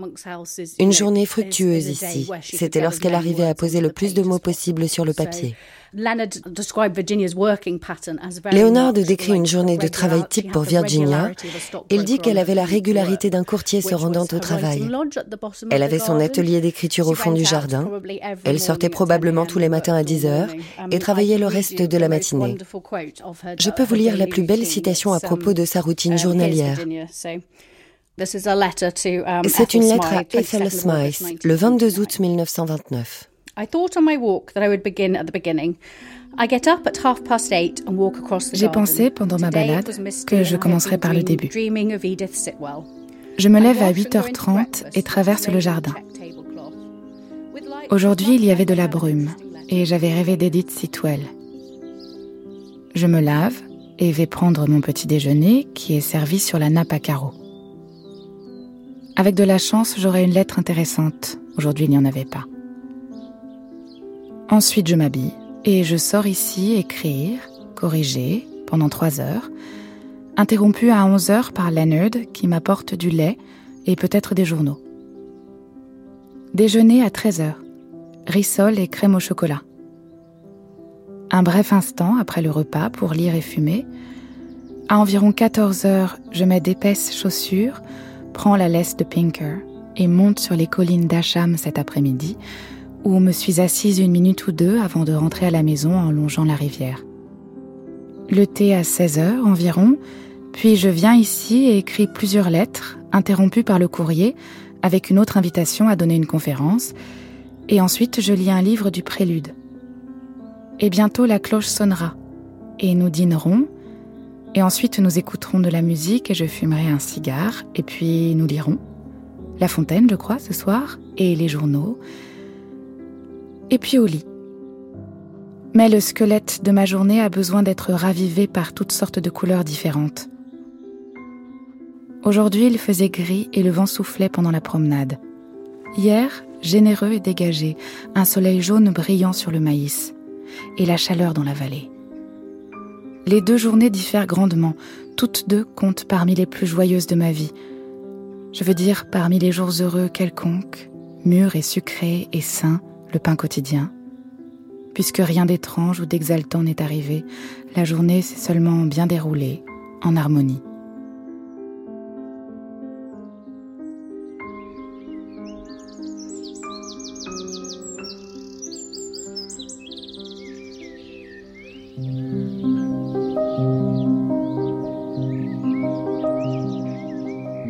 Une journée fructueuse ici. C'était lorsqu'elle arrivait à poser le plus de mots possible sur le papier. Léonard décrit une journée de travail type pour Virginia. Il dit qu'elle avait la régularité d'un courtier se rendant au travail. Elle avait son atelier d'écriture au fond du jardin. Elle sortait probablement tous les matins à 10 heures et travaillait le reste de la matinée. Je peux vous lire la plus belle citation à propos de sa routine journalière. C'est une lettre à Ethel Smythe, le 22 août 1929. J'ai pensé pendant ma balade que je commencerai par le début. Je me lève à 8h30 et traverse le jardin. Aujourd'hui, il y avait de la brume et j'avais rêvé d'Edith Sitwell. Je me lave et vais prendre mon petit déjeuner qui est servi sur la nappe à carreaux. Avec de la chance, j'aurai une lettre intéressante. Aujourd'hui, il n'y en avait pas. Ensuite, je m'habille, Et je sors ici écrire, corriger, pendant trois heures, interrompu à 11 heures par Leonard qui m'apporte du lait et peut-être des journaux. Déjeuner à 13 heures, rissol et crème au chocolat. Un bref instant après le repas pour lire et fumer. À environ 14 heures, je mets d'épaisses chaussures, prends la laisse de Pinker et monte sur les collines d'Acham cet après-midi, où me suis assise une minute ou deux avant de rentrer à la maison en longeant la rivière le thé à 16 heures environ, puis je viens ici et écris plusieurs lettres, interrompues par le courrier, avec une autre invitation à donner une conférence, et ensuite je lis un livre du prélude. Et bientôt la cloche sonnera, et nous dînerons, et ensuite nous écouterons de la musique et je fumerai un cigare, et puis nous lirons. La Fontaine, je crois, ce soir, et les journaux. Et puis au lit. Mais le squelette de ma journée a besoin d'être ravivé par toutes sortes de couleurs différentes. Aujourd'hui, il faisait gris et le vent soufflait pendant la promenade. Hier, généreux et dégagé, un soleil jaune brillant sur le maïs et la chaleur dans la vallée. Les deux journées diffèrent grandement, toutes deux comptent parmi les plus joyeuses de ma vie. Je veux dire parmi les jours heureux quelconques, mûrs et sucrés et sains, le pain quotidien puisque rien d'étrange ou d'exaltant n'est arrivé, la journée s'est seulement bien déroulée, en harmonie.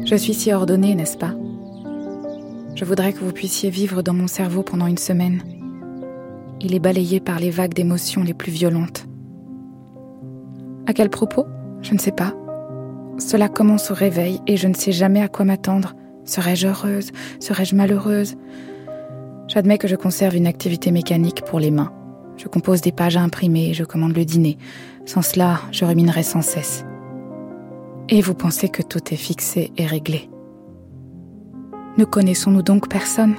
Je suis si ordonnée, n'est-ce pas? Je voudrais que vous puissiez vivre dans mon cerveau pendant une semaine il est balayé par les vagues d'émotions les plus violentes. À quel propos? Je ne sais pas. Cela commence au réveil et je ne sais jamais à quoi m'attendre. Serais-je heureuse? Serais-je malheureuse? J'admets que je conserve une activité mécanique pour les mains. Je compose des pages à imprimer et je commande le dîner. Sans cela, je ruminerais sans cesse. Et vous pensez que tout est fixé et réglé? Ne connaissons-nous donc personne?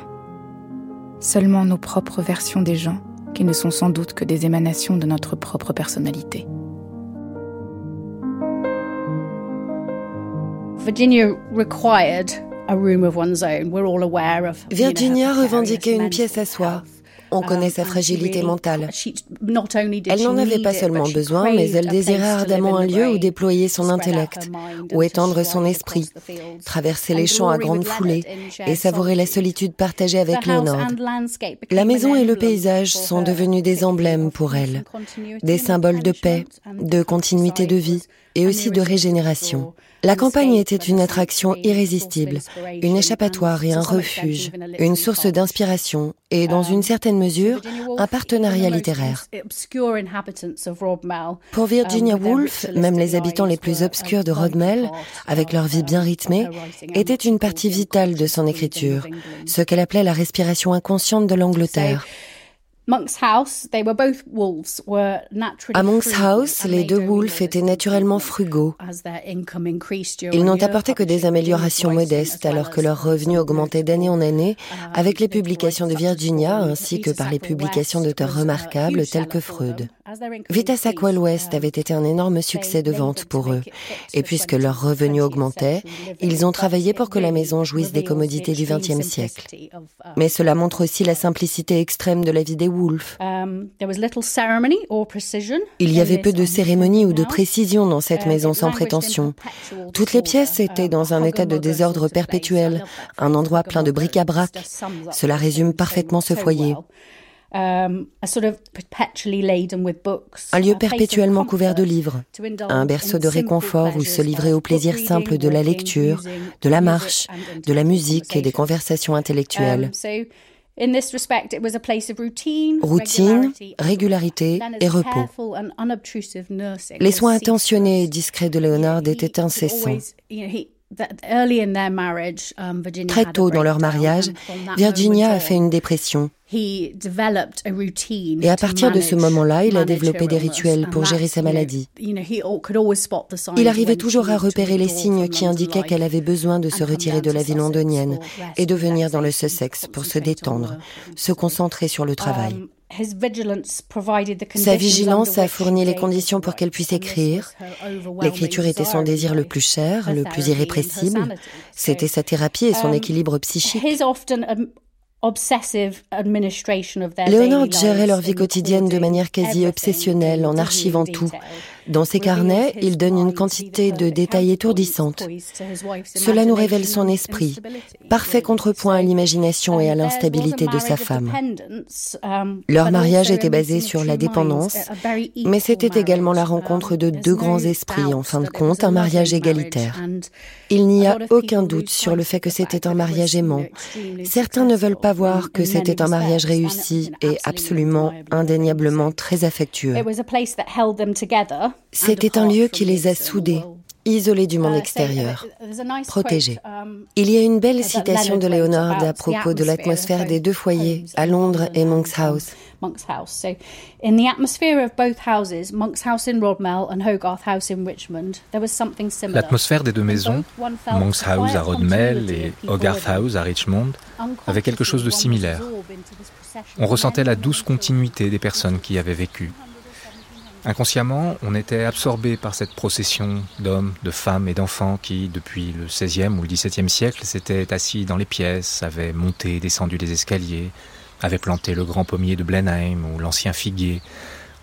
Seulement nos propres versions des gens qui ne sont sans doute que des émanations de notre propre personnalité. Virginia revendiquait une pièce à soi. On connaît sa fragilité mentale. Elle n'en avait pas seulement besoin, mais elle désirait ardemment un lieu où déployer son intellect, où étendre son esprit, traverser les champs à grande foulée et savourer la solitude partagée avec Léonard. La maison et le paysage sont devenus des emblèmes pour elle, des symboles de paix, de continuité de vie et aussi de régénération. La campagne était une attraction irrésistible, une échappatoire et un refuge, une source d'inspiration et, dans une certaine mesure, un partenariat littéraire. Pour Virginia Woolf, même les habitants les plus obscurs de Rodmell, avec leur vie bien rythmée, étaient une partie vitale de son écriture, ce qu'elle appelait la respiration inconsciente de l'Angleterre. À Monk's House, les deux Wolves étaient naturellement frugaux. Ils n'ont apporté que des améliorations modestes alors que leurs revenus augmentaient d'année en année uh, avec les publications de Virginia ainsi que par les publications d'auteurs remarquables tels que Freud. Vita Sackwell West avait été un énorme succès de vente pour eux. Et puisque leurs revenus augmentaient, ils ont travaillé pour que la maison jouisse des commodités du XXe siècle. Mais cela montre aussi la simplicité extrême de la vie des Woolf. Il y avait peu de cérémonie ou de précision dans cette maison sans prétention. Toutes les pièces étaient dans un état de désordre perpétuel, un endroit plein de bric-à-brac. Cela résume parfaitement ce foyer. Um, un lieu perpétuellement couvert de livres, un berceau de réconfort où se livrer au plaisir simple de la lecture, de la marche, de la musique et des conversations intellectuelles. Routine, régularité et repos. Les soins attentionnés et discrets de Léonard étaient incessants. Um, Très tôt dans leur mariage, Virginia a fait une dépression. Et à partir de ce moment-là, il a développé des rituels pour gérer sa maladie. Il arrivait toujours à repérer les signes qui indiquaient qu'elle avait besoin de se retirer de la vie londonienne et de venir dans le Sussex pour se détendre, se concentrer sur le travail. Sa vigilance a fourni les conditions pour qu'elle puisse écrire. L'écriture était son désir le plus cher, le plus irrépressible. C'était sa thérapie et son um, équilibre psychique. Léonard gérait leur vie quotidienne de manière quasi obsessionnelle en archivant tout. Dans ses carnets, il donne une quantité de détails étourdissantes. Cela nous révèle son esprit, parfait contrepoint à l'imagination et à l'instabilité de sa femme. Leur mariage était basé sur la dépendance, mais c'était également la rencontre de deux grands esprits, en fin de compte, un mariage égalitaire. Il n'y a aucun doute sur le fait que c'était un mariage aimant. Certains ne veulent pas voir que c'était un mariage réussi et absolument, indéniablement très affectueux. C'était un lieu qui les a soudés, isolés du monde extérieur, protégés. Il y a une belle citation de Leonard à propos de l'atmosphère des deux foyers, à Londres et Monk's House. L'atmosphère des deux maisons, Monk's House à Rodmell et Hogarth House à Richmond, avait quelque chose de similaire. On ressentait la douce continuité des personnes qui y avaient vécu. Inconsciemment, on était absorbé par cette procession d'hommes, de femmes et d'enfants qui, depuis le XVIe ou le XVIIe siècle, s'étaient assis dans les pièces, avaient monté et descendu les escaliers, avaient planté le grand pommier de Blenheim ou l'ancien figuier.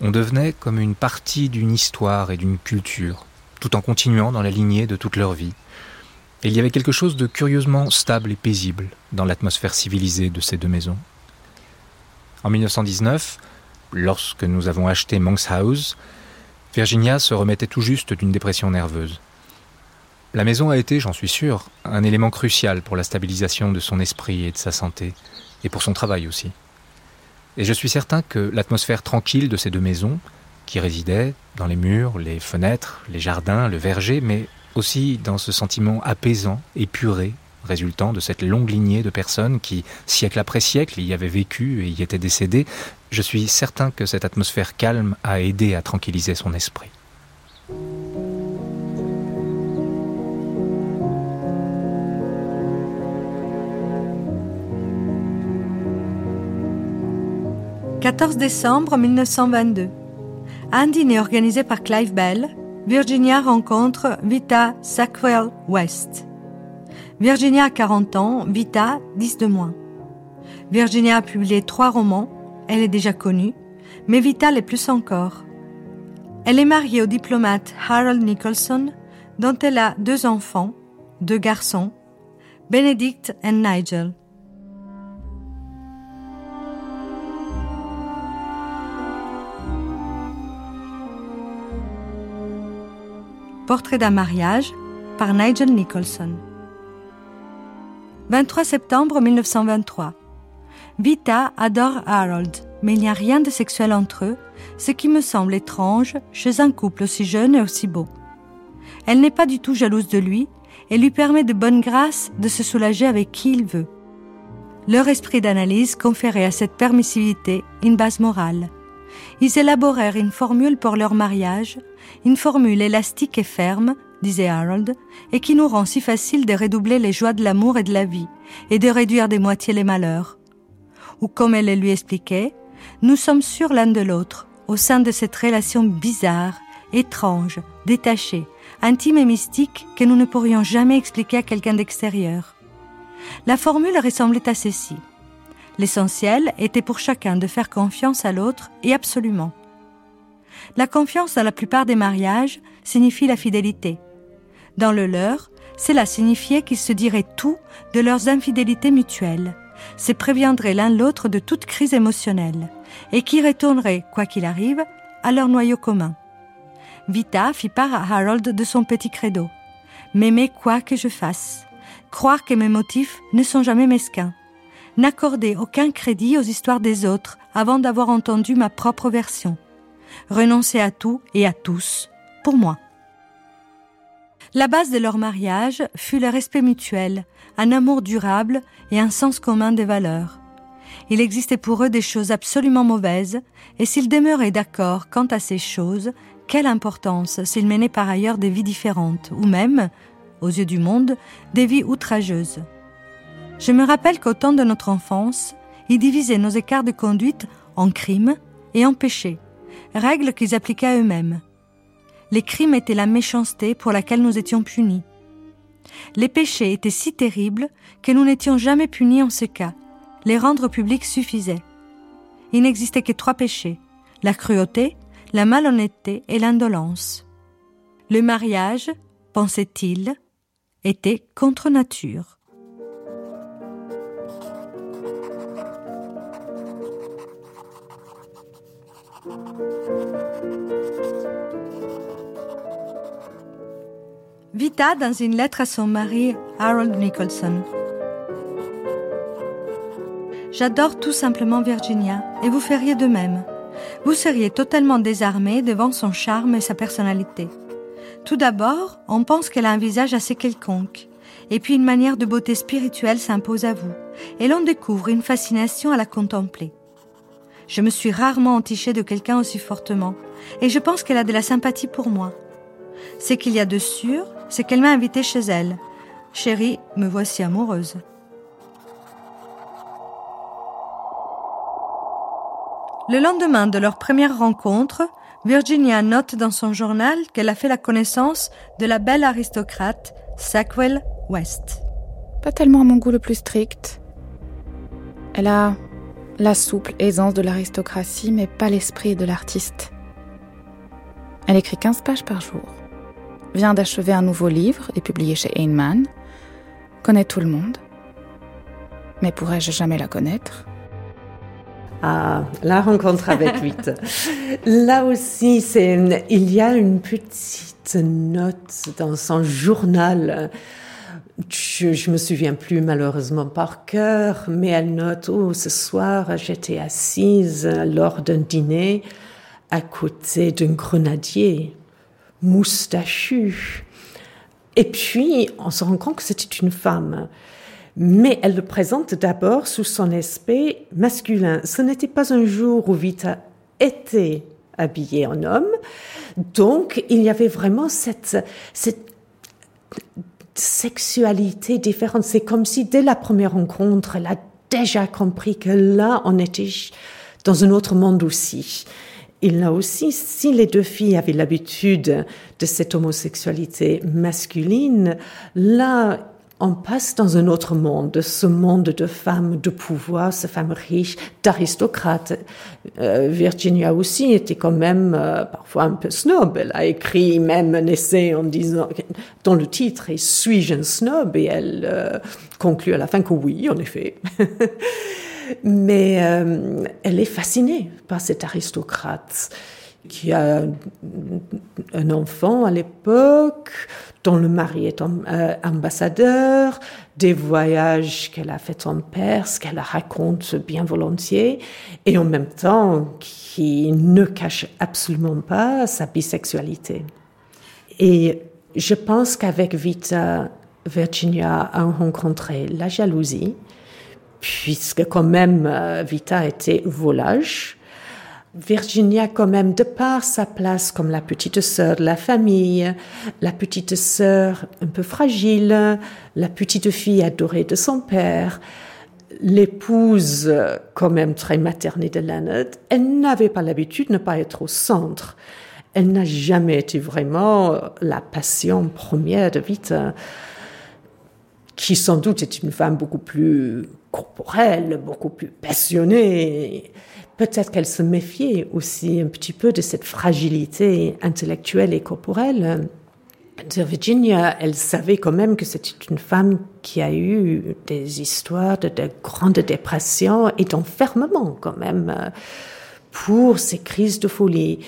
On devenait comme une partie d'une histoire et d'une culture, tout en continuant dans la lignée de toute leur vie. Et il y avait quelque chose de curieusement stable et paisible dans l'atmosphère civilisée de ces deux maisons. En 1919, Lorsque nous avons acheté Monk's House, Virginia se remettait tout juste d'une dépression nerveuse. La maison a été, j'en suis sûr, un élément crucial pour la stabilisation de son esprit et de sa santé, et pour son travail aussi. Et je suis certain que l'atmosphère tranquille de ces deux maisons, qui résidaient dans les murs, les fenêtres, les jardins, le verger, mais aussi dans ce sentiment apaisant, épuré, résultant de cette longue lignée de personnes qui, siècle après siècle, y avaient vécu et y étaient décédées, je suis certain que cette atmosphère calme a aidé à tranquilliser son esprit. « 14 décembre 1922. Un dîner organisé par Clive Bell, Virginia rencontre Vita Sackwell West. Virginia a 40 ans, Vita 10 de moins. Virginia a publié trois romans, elle est déjà connue, mais Vita l'est plus encore. Elle est mariée au diplomate Harold Nicholson, dont elle a deux enfants, deux garçons, Benedict et Nigel. Portrait d'un mariage par Nigel Nicholson. 23 septembre 1923. Vita adore Harold, mais il n'y a rien de sexuel entre eux, ce qui me semble étrange chez un couple aussi jeune et aussi beau. Elle n'est pas du tout jalouse de lui et lui permet de bonne grâce de se soulager avec qui il veut. Leur esprit d'analyse conférait à cette permissivité une base morale. Ils élaborèrent une formule pour leur mariage, une formule élastique et ferme disait Harold, et qui nous rend si facile de redoubler les joies de l'amour et de la vie, et de réduire des moitiés les malheurs. Ou comme elle lui expliquait, nous sommes sûrs l'un de l'autre, au sein de cette relation bizarre, étrange, détachée, intime et mystique que nous ne pourrions jamais expliquer à quelqu'un d'extérieur. La formule ressemblait à ceci. L'essentiel était pour chacun de faire confiance à l'autre et absolument. La confiance dans la plupart des mariages signifie la fidélité. Dans le leur, cela signifiait qu'ils se diraient tout de leurs infidélités mutuelles, se préviendraient l'un l'autre de toute crise émotionnelle, et qui retourneraient, quoi qu'il arrive, à leur noyau commun. Vita fit part à Harold de son petit credo. M'aimer quoi que je fasse. Croire que mes motifs ne sont jamais mesquins. N'accorder aucun crédit aux histoires des autres avant d'avoir entendu ma propre version. Renoncer à tout et à tous, pour moi. La base de leur mariage fut le respect mutuel, un amour durable et un sens commun des valeurs. Il existait pour eux des choses absolument mauvaises, et s'ils demeuraient d'accord quant à ces choses, quelle importance s'ils menaient par ailleurs des vies différentes, ou même, aux yeux du monde, des vies outrageuses. Je me rappelle qu'au temps de notre enfance, ils divisaient nos écarts de conduite en crime et en péché, règles qu'ils appliquaient à eux-mêmes. Les crimes étaient la méchanceté pour laquelle nous étions punis. Les péchés étaient si terribles que nous n'étions jamais punis en ce cas. Les rendre publics suffisait. Il n'existait que trois péchés, la cruauté, la malhonnêteté et l'indolence. Le mariage, pensait-il, était contre nature. Vita dans une lettre à son mari Harold Nicholson. J'adore tout simplement Virginia et vous feriez de même. Vous seriez totalement désarmé devant son charme et sa personnalité. Tout d'abord, on pense qu'elle a un visage assez quelconque, et puis une manière de beauté spirituelle s'impose à vous, et l'on découvre une fascination à la contempler. Je me suis rarement entichée de quelqu'un aussi fortement, et je pense qu'elle a de la sympathie pour moi. Ce qu'il y a de sûr, c'est qu'elle m'a invitée chez elle. Chérie, me voici amoureuse. Le lendemain de leur première rencontre, Virginia note dans son journal qu'elle a fait la connaissance de la belle aristocrate Sackwell West. Pas tellement à mon goût le plus strict. Elle a la souple aisance de l'aristocratie, mais pas l'esprit de l'artiste. Elle écrit 15 pages par jour. Vient d'achever un nouveau livre et publié chez Heinemann. Connaît tout le monde. Mais pourrais-je jamais la connaître? Ah, la rencontre avec (laughs) Vite. Là aussi, c'est, il y a une petite note dans son journal. Je, je me souviens plus malheureusement par cœur, mais elle note, oh, ce soir, j'étais assise lors d'un dîner à côté d'un grenadier moustachu. Et puis, on se rend compte que c'était une femme mais elle le présente d'abord sous son aspect masculin. Ce n'était pas un jour où Vita était habillée en homme, donc il y avait vraiment cette, cette sexualité différente. C'est comme si dès la première rencontre, elle a déjà compris que là, on était dans un autre monde aussi. Et là aussi, si les deux filles avaient l'habitude de cette homosexualité masculine, là, on passe dans un autre monde, ce monde de femmes de pouvoir, ces femmes riches, d'aristocrates. Euh, Virginia aussi était quand même euh, parfois un peu snob. Elle a écrit même un essai en disant, dont le titre Suis-je un snob? Et elle euh, conclut à la fin que oui, en effet. (laughs) Mais elle est fascinée par cet aristocrate qui a un enfant à l'époque, dont le mari est euh, ambassadeur, des voyages qu'elle a fait en Perse, qu'elle raconte bien volontiers, et en même temps qui ne cache absolument pas sa bisexualité. Et je pense qu'avec Vita, Virginia a rencontré la jalousie, puisque quand même euh, Vita était volage, Virginia, quand même, de par sa place comme la petite sœur de la famille, la petite sœur un peu fragile, la petite fille adorée de son père, l'épouse quand même très maternée de Leonard, elle n'avait pas l'habitude de ne pas être au centre. Elle n'a jamais été vraiment la passion première de Vita, qui sans doute est une femme beaucoup plus corporelle, beaucoup plus passionnée. Peut-être qu'elle se méfiait aussi un petit peu de cette fragilité intellectuelle et corporelle de Virginia. Elle savait quand même que c'était une femme qui a eu des histoires de, de grandes dépressions et d'enfermement quand même pour ces crises de folie.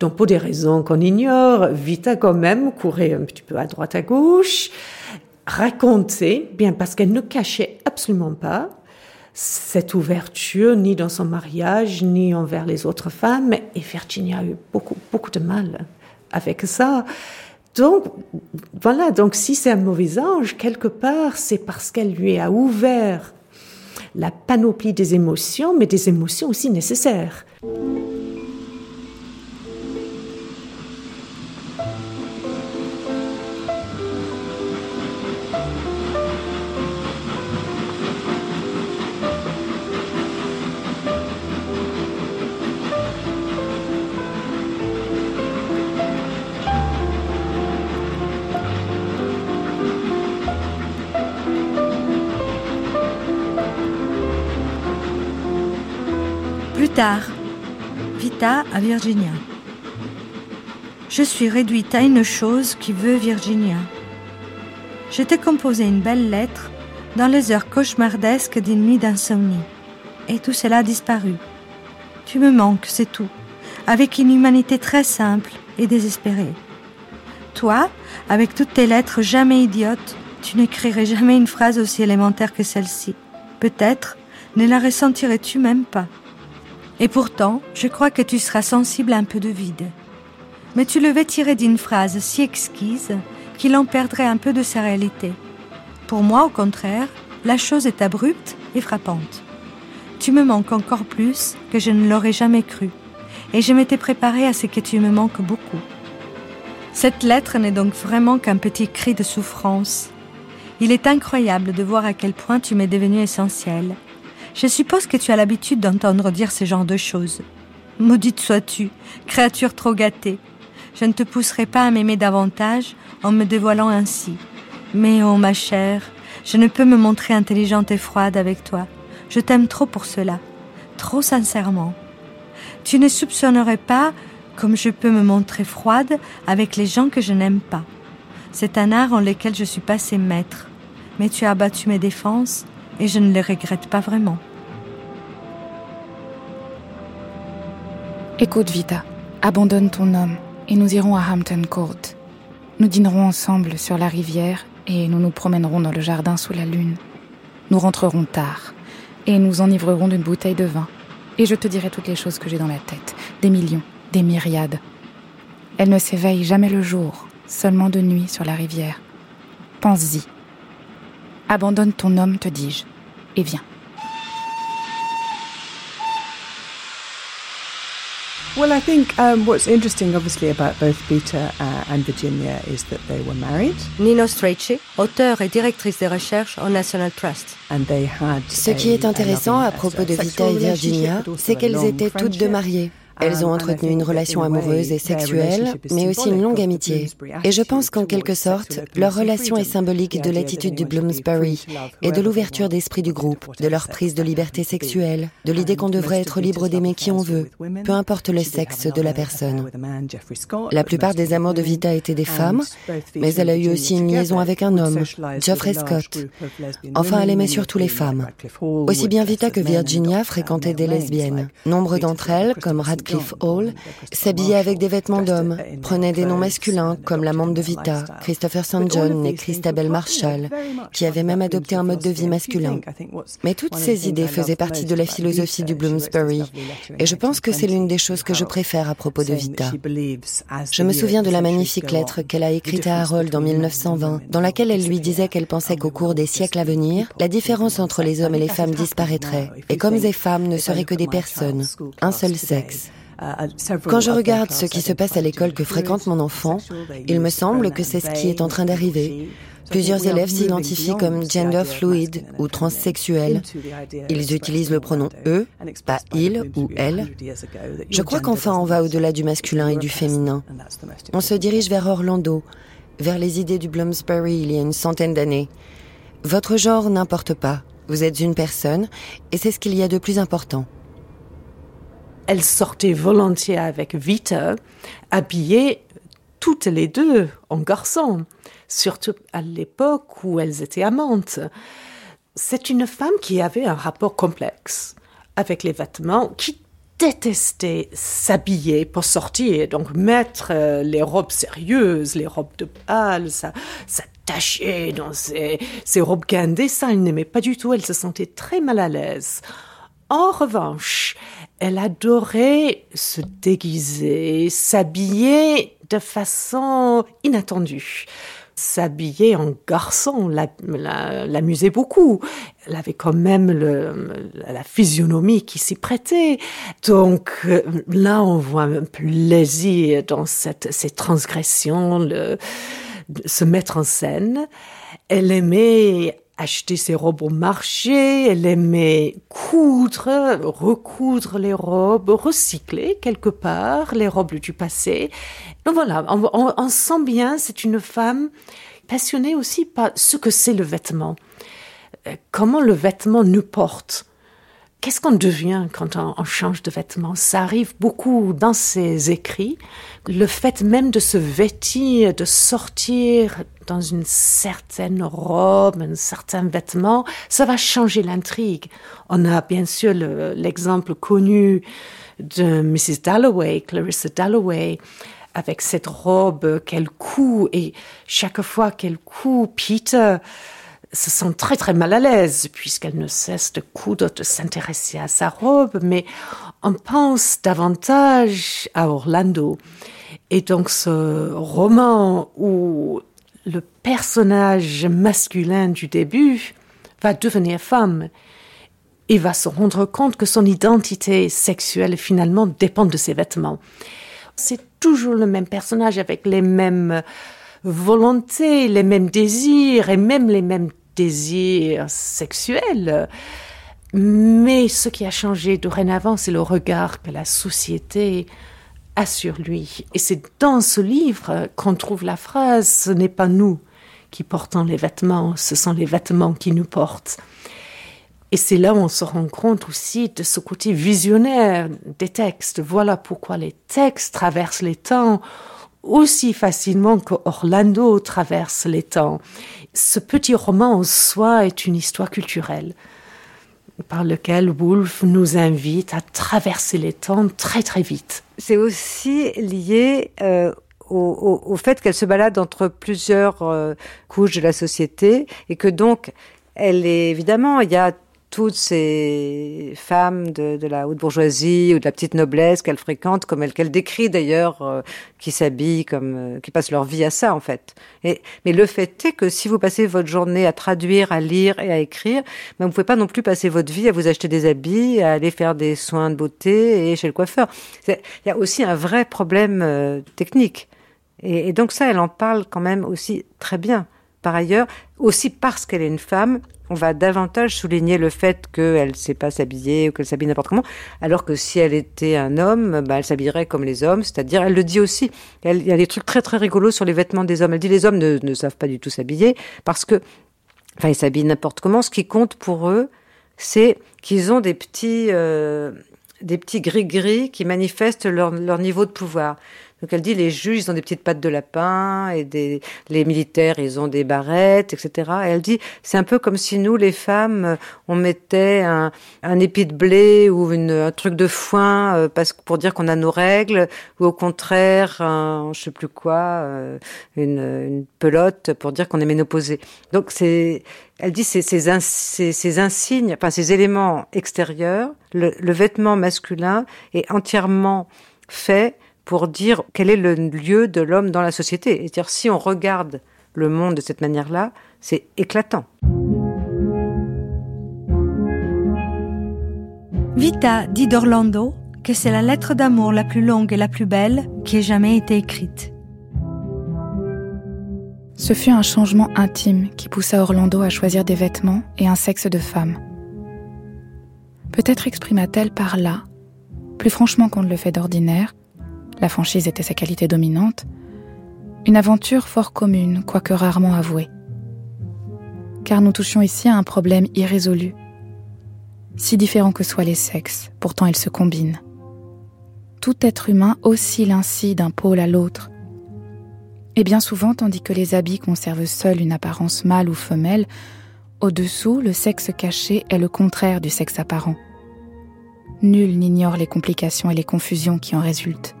Donc pour des raisons qu'on ignore, Vita quand même courait un petit peu à droite à gauche, racontait, bien parce qu'elle ne cachait absolument pas, cette ouverture, ni dans son mariage, ni envers les autres femmes. Et Virginia a eu beaucoup, beaucoup de mal avec ça. Donc, voilà, donc si c'est un mauvais ange, quelque part, c'est parce qu'elle lui a ouvert la panoplie des émotions, mais des émotions aussi nécessaires. Vita à Virginia. Je suis réduite à une chose qui veut Virginia. Je t'ai composé une belle lettre dans les heures cauchemardesques d'une nuit d'insomnie. Et tout cela a disparu. Tu me manques, c'est tout, avec une humanité très simple et désespérée. Toi, avec toutes tes lettres jamais idiotes, tu n'écrirais jamais une phrase aussi élémentaire que celle-ci. Peut-être ne la ressentirais-tu même pas. Et pourtant, je crois que tu seras sensible à un peu de vide. Mais tu le vêtirais d'une phrase si exquise qu'il en perdrait un peu de sa réalité. Pour moi, au contraire, la chose est abrupte et frappante. Tu me manques encore plus que je ne l'aurais jamais cru, et je m'étais préparée à ce que tu me manques beaucoup. Cette lettre n'est donc vraiment qu'un petit cri de souffrance. Il est incroyable de voir à quel point tu m'es devenu essentiel. Je suppose que tu as l'habitude d'entendre dire ce genre de choses. Maudite sois-tu, créature trop gâtée. Je ne te pousserai pas à m'aimer davantage en me dévoilant ainsi. Mais oh ma chère, je ne peux me montrer intelligente et froide avec toi. Je t'aime trop pour cela, trop sincèrement. Tu ne soupçonnerais pas comme je peux me montrer froide avec les gens que je n'aime pas. C'est un art en lequel je suis passé maître. Mais tu as battu mes défenses et je ne les regrette pas vraiment. Écoute, Vita, abandonne ton homme et nous irons à Hampton Court. Nous dînerons ensemble sur la rivière et nous nous promènerons dans le jardin sous la lune. Nous rentrerons tard et nous enivrerons d'une bouteille de vin. Et je te dirai toutes les choses que j'ai dans la tête, des millions, des myriades. Elle ne s'éveille jamais le jour, seulement de nuit sur la rivière. Pense-y. Abandonne ton homme, te dis-je, et viens. Well, I think um, what's interesting, obviously, about both uh, and Virginia is that they were married. Nino Strachey, auteur et directrice de recherche au National Trust. And they had Ce qui est intéressant à propos de Vita et Virginia, c'est qu'elles étaient toutes deux mariées. Elles ont entretenu une relation amoureuse et sexuelle, mais aussi une longue amitié. Et je pense qu'en quelque sorte, leur relation est symbolique de l'attitude du Bloomsbury et de l'ouverture d'esprit du groupe, de leur prise de liberté sexuelle, de l'idée qu'on devrait être libre d'aimer qui on veut, peu importe le sexe de la personne. La plupart des amours de Vita étaient des femmes, mais elle a eu aussi une liaison avec un homme, Geoffrey Scott. Enfin, elle aimait surtout les femmes. Aussi bien Vita que Virginia fréquentaient des lesbiennes. Nombre d'entre elles, comme Radcliffe Cliff Hall, s'habillait avec des vêtements d'homme, prenait des noms masculins comme l'amante de Vita, Christopher St. John et Christabel Marshall, qui avait même adopté un mode de vie masculin. Mais toutes ces idées faisaient partie de la philosophie du Bloomsbury, et je pense que c'est l'une des choses que je préfère à propos de Vita. Je me souviens de la magnifique lettre qu'elle a écrite à Harold en 1920, dans laquelle elle lui disait qu'elle pensait qu'au cours des siècles à venir, la différence entre les hommes et les femmes disparaîtrait, et comme les femmes ne seraient que des personnes, un seul sexe. Quand je regarde ce qui se passe à l'école que fréquente mon enfant, il me semble que c'est ce qui est en train d'arriver. Plusieurs élèves s'identifient comme gender fluid ou transsexuels. Ils utilisent le pronom eux, pas il ou elle. Je crois qu'enfin on va au-delà du masculin et du féminin. On se dirige vers Orlando, vers les idées du Bloomsbury il y a une centaine d'années. Votre genre n'importe pas. Vous êtes une personne et c'est ce qu'il y a de plus important elle sortait volontiers avec Vita, habillées toutes les deux en garçon, surtout à l'époque où elles étaient amantes. C'est une femme qui avait un rapport complexe avec les vêtements, qui détestait s'habiller pour sortir, donc mettre euh, les robes sérieuses, les robes de bal, ça, s'attacher dans ces, ces robes guindées, ça, elle n'aimait pas du tout, elle se sentait très mal à l'aise. En revanche, elle adorait se déguiser, s'habiller de façon inattendue. S'habiller en garçon l'amusait beaucoup. Elle avait quand même la physionomie qui s'y prêtait. Donc là, on voit un plaisir dans ces transgressions, se mettre en scène. Elle aimait acheter ses robes au marché, elle aimait coudre, recoudre les robes, recycler quelque part les robes du passé. Donc voilà, on, sent bien, c'est une femme passionnée aussi par ce que c'est le vêtement, euh, comment le vêtement nous porte. Qu'est-ce qu'on devient quand on, change de vêtements? Ça arrive beaucoup dans ses écrits. Le fait même de se vêtir, de sortir dans une certaine robe, un certain vêtement, ça va changer l'intrigue. On a bien sûr l'exemple connu de Mrs. Dalloway, Clarissa Dalloway, avec cette robe qu'elle coud et chaque fois qu'elle coud, Peter se sent très très mal à l'aise puisqu'elle ne cesse de coudre, de s'intéresser à sa robe, mais on pense davantage à Orlando. Et donc ce roman où le personnage masculin du début va devenir femme et va se rendre compte que son identité sexuelle finalement dépend de ses vêtements. C'est toujours le même personnage avec les mêmes volontés, les mêmes désirs et même les mêmes désirs sexuels. Mais ce qui a changé dorénavant, c'est le regard que la société a sur lui. Et c'est dans ce livre qu'on trouve la phrase Ce n'est pas nous qui portons les vêtements, ce sont les vêtements qui nous portent. Et c'est là où on se rend compte aussi de ce côté visionnaire des textes. Voilà pourquoi les textes traversent les temps aussi facilement que Orlando traverse les temps. Ce petit roman en soi est une histoire culturelle par lequel Woolf nous invite à traverser les temps très très vite. C'est aussi lié euh, au, fait qu'elle se balade entre plusieurs euh, couches de la société et que donc elle est évidemment il y a toutes ces femmes de, la haute bourgeoisie ou de la petite noblesse qu'elle fréquente, comme elle qu'elle décrit d'ailleurs, euh, qui s'habillent comme, euh, qui passent leur vie à ça en fait. Et, mais le fait est que si vous passez votre journée à traduire, à lire et à écrire, ben vous pouvez pas non plus passer votre vie à vous acheter des habits, à aller faire des soins de beauté et chez le coiffeur. Il y a aussi un vrai problème euh, technique. Et donc ça, elle en parle quand même aussi très bien. Par ailleurs, aussi parce qu'elle est une femme, on va davantage souligner le fait qu'elle ne sait pas s'habiller ou qu'elle s'habille n'importe comment, alors que si elle était un homme, bah, elle s'habillerait comme les hommes, c'est-à-dire, elle le dit aussi, il y a des trucs très très rigolos sur les vêtements des hommes. Elle dit les hommes ne, savent pas du tout s'habiller parce que, enfin, ils s'habillent n'importe comment. Ce qui compte pour eux, c'est qu'ils ont des petits, euh, des petits gris-gris qui manifestent leur niveau de pouvoir. Donc elle dit les juges ils ont des petites pattes de lapin et des les militaires ils ont des barrettes etc. Et elle dit c'est un peu comme si nous les femmes on mettait un, un épi de blé ou une, un truc de foin euh, parce pour dire qu'on a nos règles ou au contraire un, je sais plus quoi euh, une, une pelote pour dire qu'on est ménopausée. Donc c'est elle dit ces, ces, ces, insignes, enfin ces éléments extérieurs, le, le vêtement masculin est entièrement fait pour dire quel est le lieu de l'homme dans la société. C'est-à-dire, si on regarde le monde de cette manière-là, c'est éclatant. Vita dit d'Orlando que c'est la lettre d'amour la plus longue et la plus belle qui ait jamais été écrite. Ce fut un changement intime qui poussa Orlando à choisir des vêtements et un sexe de femme. Peut-être exprima-t-elle par là, plus franchement qu'on ne le fait d'ordinaire, la franchise était sa qualité dominante, une aventure fort commune, quoique rarement avouée. Car nous touchions ici à un problème irrésolu. Si différents que soient les sexes, pourtant ils se combinent. Tout être humain oscille ainsi d'un pôle à l'autre. Et bien souvent, tandis que les habits conservent seuls une apparence mâle ou femelle, au-dessous, le sexe caché est le contraire du sexe apparent. Nul n'ignore les complications et les confusions qui en résultent.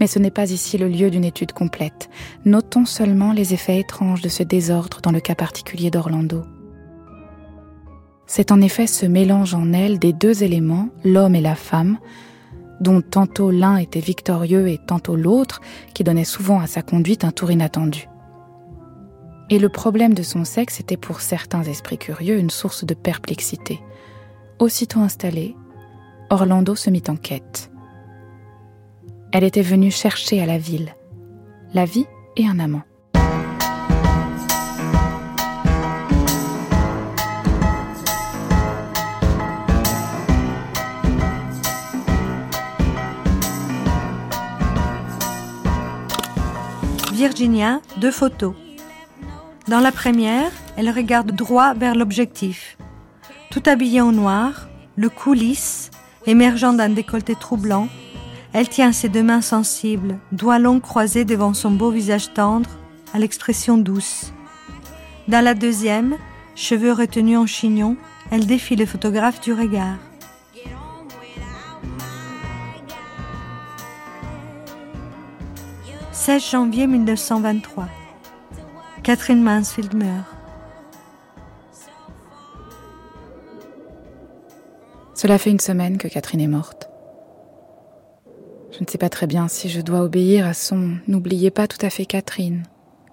Mais ce n'est pas ici le lieu d'une étude complète. Notons seulement les effets étranges de ce désordre dans le cas particulier d'Orlando. C'est en effet ce mélange en elle des deux éléments, l'homme et la femme, dont tantôt l'un était victorieux et tantôt l'autre, qui donnait souvent à sa conduite un tour inattendu. Et le problème de son sexe était pour certains esprits curieux une source de perplexité. Aussitôt installé, Orlando se mit en quête. Elle était venue chercher à la ville la vie et un amant. Virginia, deux photos. Dans la première, elle regarde droit vers l'objectif. Tout habillée en noir, le cou lisse, émergeant d'un décolleté troublant. Elle tient ses deux mains sensibles, doigts longs croisés devant son beau visage tendre, à l'expression douce. Dans la deuxième, cheveux retenus en chignon, elle défie le photographe du regard. 16 janvier 1923. Catherine Mansfield meurt. Cela fait une semaine que Catherine est morte. Je ne sais pas très bien si je dois obéir à son N'oubliez pas tout à fait Catherine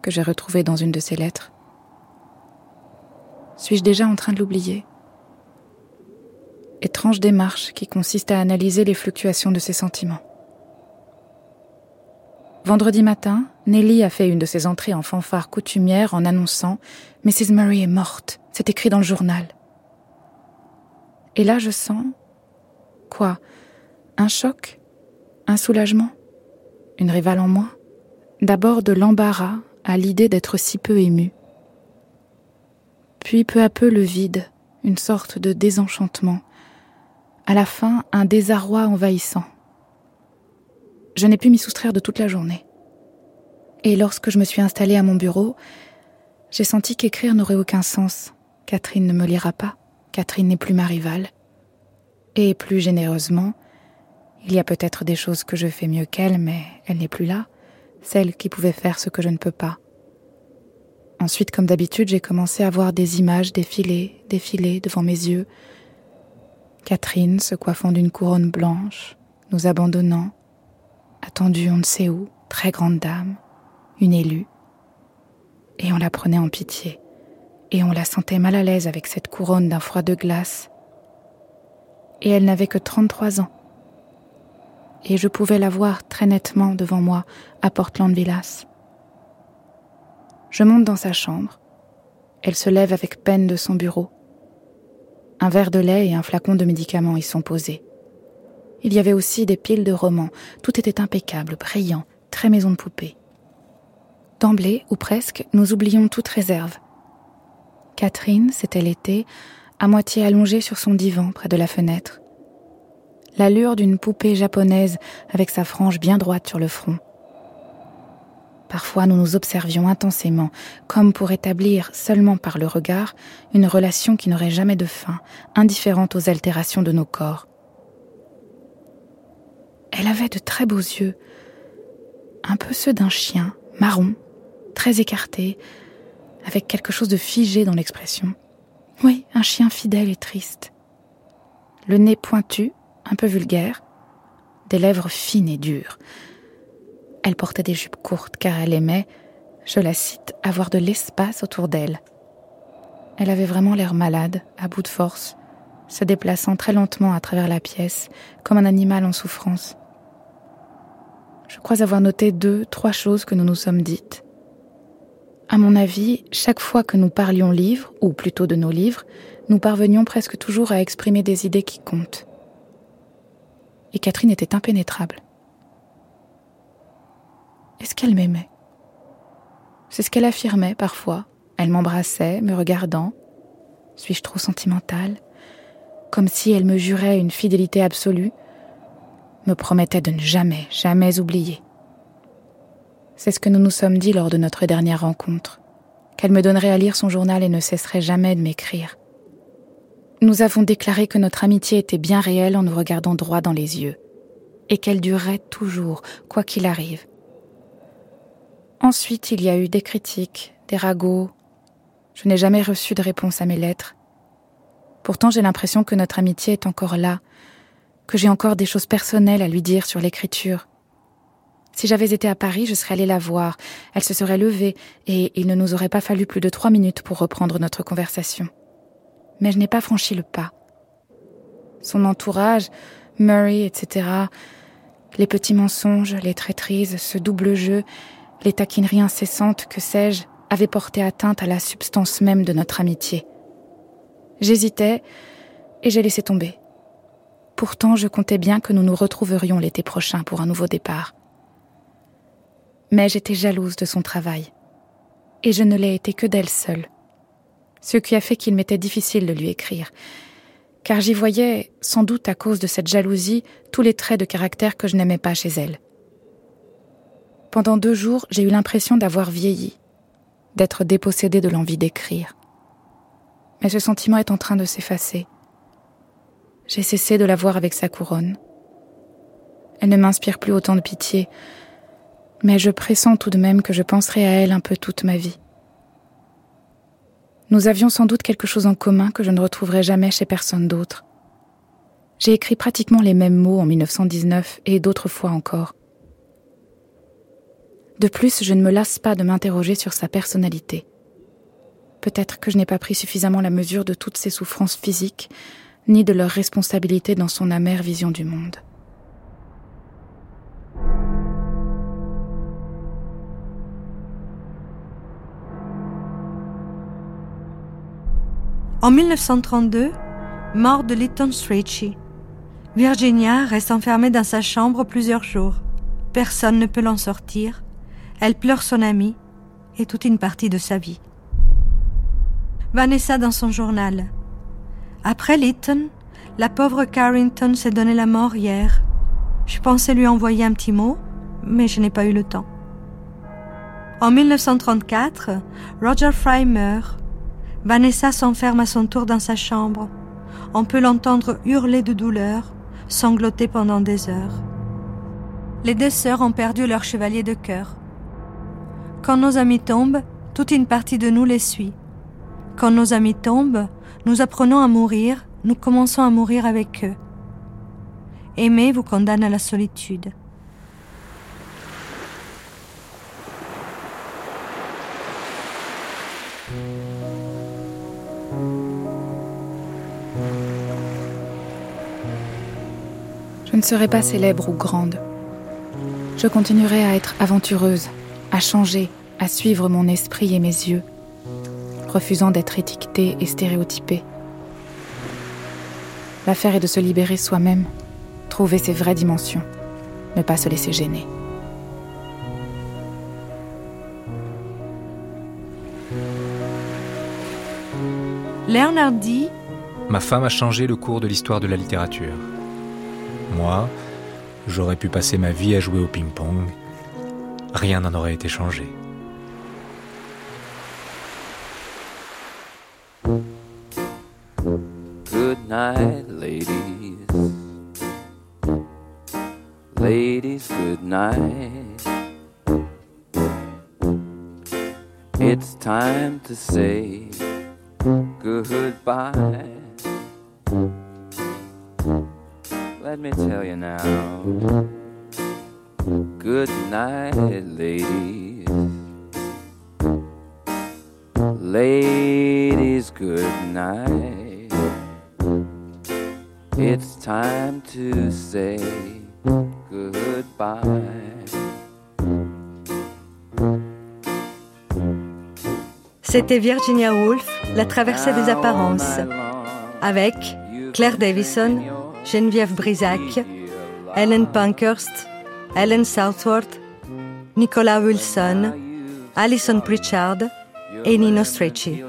que j'ai retrouvé dans une de ses lettres. Suis-je déjà en train de l'oublier? Étrange démarche qui consiste à analyser les fluctuations de ses sentiments. Vendredi matin, Nelly a fait une de ses entrées en fanfare coutumière en annonçant Mrs. Murray est morte. C'est écrit dans le journal. Et là, je sens. Quoi Un choc? Un soulagement Une rivale en moi D'abord de l'embarras à l'idée d'être si peu ému. Puis peu à peu le vide, une sorte de désenchantement. À la fin, un désarroi envahissant. Je n'ai pu m'y soustraire de toute la journée. Et lorsque je me suis installée à mon bureau, j'ai senti qu'écrire n'aurait aucun sens. Catherine ne me lira pas. Catherine n'est plus ma rivale. Et plus généreusement, il y a peut-être des choses que je fais mieux qu'elle, mais elle n'est plus là, celle qui pouvait faire ce que je ne peux pas. Ensuite, comme d'habitude, j'ai commencé à voir des images défiler, défiler devant mes yeux. Catherine se coiffant d'une couronne blanche, nous abandonnant, attendue on ne sait où, très grande dame, une élue. Et on la prenait en pitié, et on la sentait mal à l'aise avec cette couronne d'un froid de glace. Et elle n'avait que 33 ans. Et je pouvais la voir très nettement devant moi à Portland Villas. Je monte dans sa chambre. Elle se lève avec peine de son bureau. Un verre de lait et un flacon de médicaments y sont posés. Il y avait aussi des piles de romans. Tout était impeccable, brillant, très maison de poupée. D'emblée, ou presque, nous oublions toute réserve. Catherine, c'était l'été, à moitié allongée sur son divan près de la fenêtre. L'allure d'une poupée japonaise avec sa frange bien droite sur le front. Parfois, nous nous observions intensément, comme pour établir, seulement par le regard, une relation qui n'aurait jamais de fin, indifférente aux altérations de nos corps. Elle avait de très beaux yeux, un peu ceux d'un chien, marron, très écarté, avec quelque chose de figé dans l'expression. Oui, un chien fidèle et triste. Le nez pointu, un peu vulgaire, des lèvres fines et dures. Elle portait des jupes courtes car elle aimait, je la cite, avoir de l'espace autour d'elle. Elle avait vraiment l'air malade, à bout de force, se déplaçant très lentement à travers la pièce, comme un animal en souffrance. Je crois avoir noté deux, trois choses que nous nous sommes dites. À mon avis, chaque fois que nous parlions livres, ou plutôt de nos livres, nous parvenions presque toujours à exprimer des idées qui comptent. Et Catherine était impénétrable. Est-ce qu'elle m'aimait? C'est ce qu'elle affirmait parfois. Elle m'embrassait, me regardant. Suis-je trop sentimentale? Comme si elle me jurait une fidélité absolue, me promettait de ne jamais, jamais oublier. C'est ce que nous nous sommes dit lors de notre dernière rencontre, qu'elle me donnerait à lire son journal et ne cesserait jamais de m'écrire. Nous avons déclaré que notre amitié était bien réelle en nous regardant droit dans les yeux, et qu'elle durerait toujours, quoi qu'il arrive. Ensuite, il y a eu des critiques, des ragots. Je n'ai jamais reçu de réponse à mes lettres. Pourtant, j'ai l'impression que notre amitié est encore là, que j'ai encore des choses personnelles à lui dire sur l'écriture. Si j'avais été à Paris, je serais allée la voir. Elle se serait levée et il ne nous aurait pas fallu plus de trois minutes pour reprendre notre conversation. Mais je n'ai pas franchi le pas. Son entourage, Murray, etc., les petits mensonges, les traîtrises, ce double jeu, les taquineries incessantes, que sais-je, avaient porté atteinte à la substance même de notre amitié. J'hésitais et j'ai laissé tomber. Pourtant, je comptais bien que nous nous retrouverions l'été prochain pour un nouveau départ. Mais j'étais jalouse de son travail. Et je ne l'ai été que d'elle seule. Ce qui a fait qu'il m'était difficile de lui écrire. car j'y voyais, sans doute à cause de cette jalousie, tous les traits de caractère que je n'aimais pas chez elle. Pendant deux jours, j'ai eu l'impression d'avoir vieilli, d'être dépossédée de l'envie d'écrire. Mais ce sentiment est en train de s'effacer. J'ai cessé de la voir avec sa couronne. Elle ne m'inspire plus autant de pitié, mais je pressens tout de même que je penserai à elle un peu toute ma vie. Nous avions sans doute quelque chose en commun que je ne retrouverai jamais chez personne d'autre. J'ai écrit pratiquement les mêmes mots en 1919 et d'autres fois encore. De plus, je ne me lasse pas de m'interroger sur sa personnalité. Peut-être que je n'ai pas pris suffisamment la mesure de toutes ses souffrances physiques, ni de leur responsabilité dans son amère vision du monde. En 1932, mort de Lytton Strachey. Virginia reste enfermée dans sa chambre plusieurs jours. Personne ne peut l'en sortir. Elle pleure son amie et toute une partie de sa vie. Vanessa dans son journal. Après Lytton, la pauvre Carrington s'est donné la mort hier. Je pensais lui envoyer un petit mot, mais je n'ai pas eu le temps. En 1934, Roger Fry meurt Vanessa s'enferme à son tour dans sa chambre. On peut l'entendre hurler de douleur, sangloter pendant des heures. Les deux sœurs ont perdu leur chevalier de cœur. Quand nos amis tombent, toute une partie de nous les suit. Quand nos amis tombent, nous apprenons à mourir, nous commençons à mourir avec eux. Aimer vous condamne à la solitude. Je ne serai pas célèbre ou grande. Je continuerai à être aventureuse, à changer, à suivre mon esprit et mes yeux, refusant d'être étiquetée et stéréotypée. L'affaire est de se libérer soi-même, trouver ses vraies dimensions, ne pas se laisser gêner. Léonard dit Ma femme a changé le cours de l'histoire de la littérature. Moi, j'aurais pu passer ma vie à jouer au ping-pong. Rien n'en aurait été changé. Good night, ladies. Ladies, good night. It's time to say goodbye. Let me tell you now. Good night, ladies. Ladies, good night. It's time to say goodbye. C'était Virginia Woolf, La traversée des apparences, avec Claire Davison, Geneviève Brisac, Ellen Pankhurst, Ellen Southworth, Nicola Wilson, Alison Pritchard et Nino Strachey.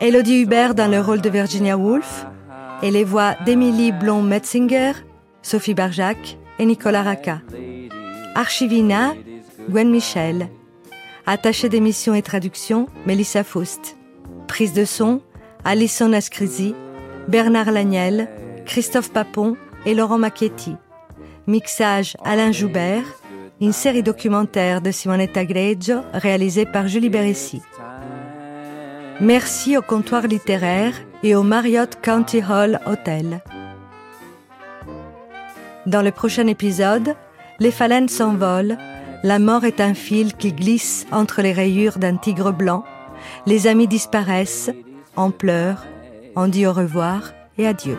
Elodie Hubert dans le rôle de Virginia Woolf et les voix d'Emily Blom-Metzinger, Sophie Barjac et Nicolas Racca. Archivina, Gwen Michel. Attaché d'émission et traduction, Melissa Faust. Prise de son, Alison Ascrisi, Bernard Lagnel, Christophe Papon et Laurent Macchietti. Mixage Alain Joubert, une série documentaire de Simonetta Greggio réalisée par Julie Beressi. Merci au comptoir littéraire et au Marriott County Hall Hotel. Dans le prochain épisode, les phalènes s'envolent, la mort est un fil qui glisse entre les rayures d'un tigre blanc, les amis disparaissent, on pleure, on dit au revoir et adieu.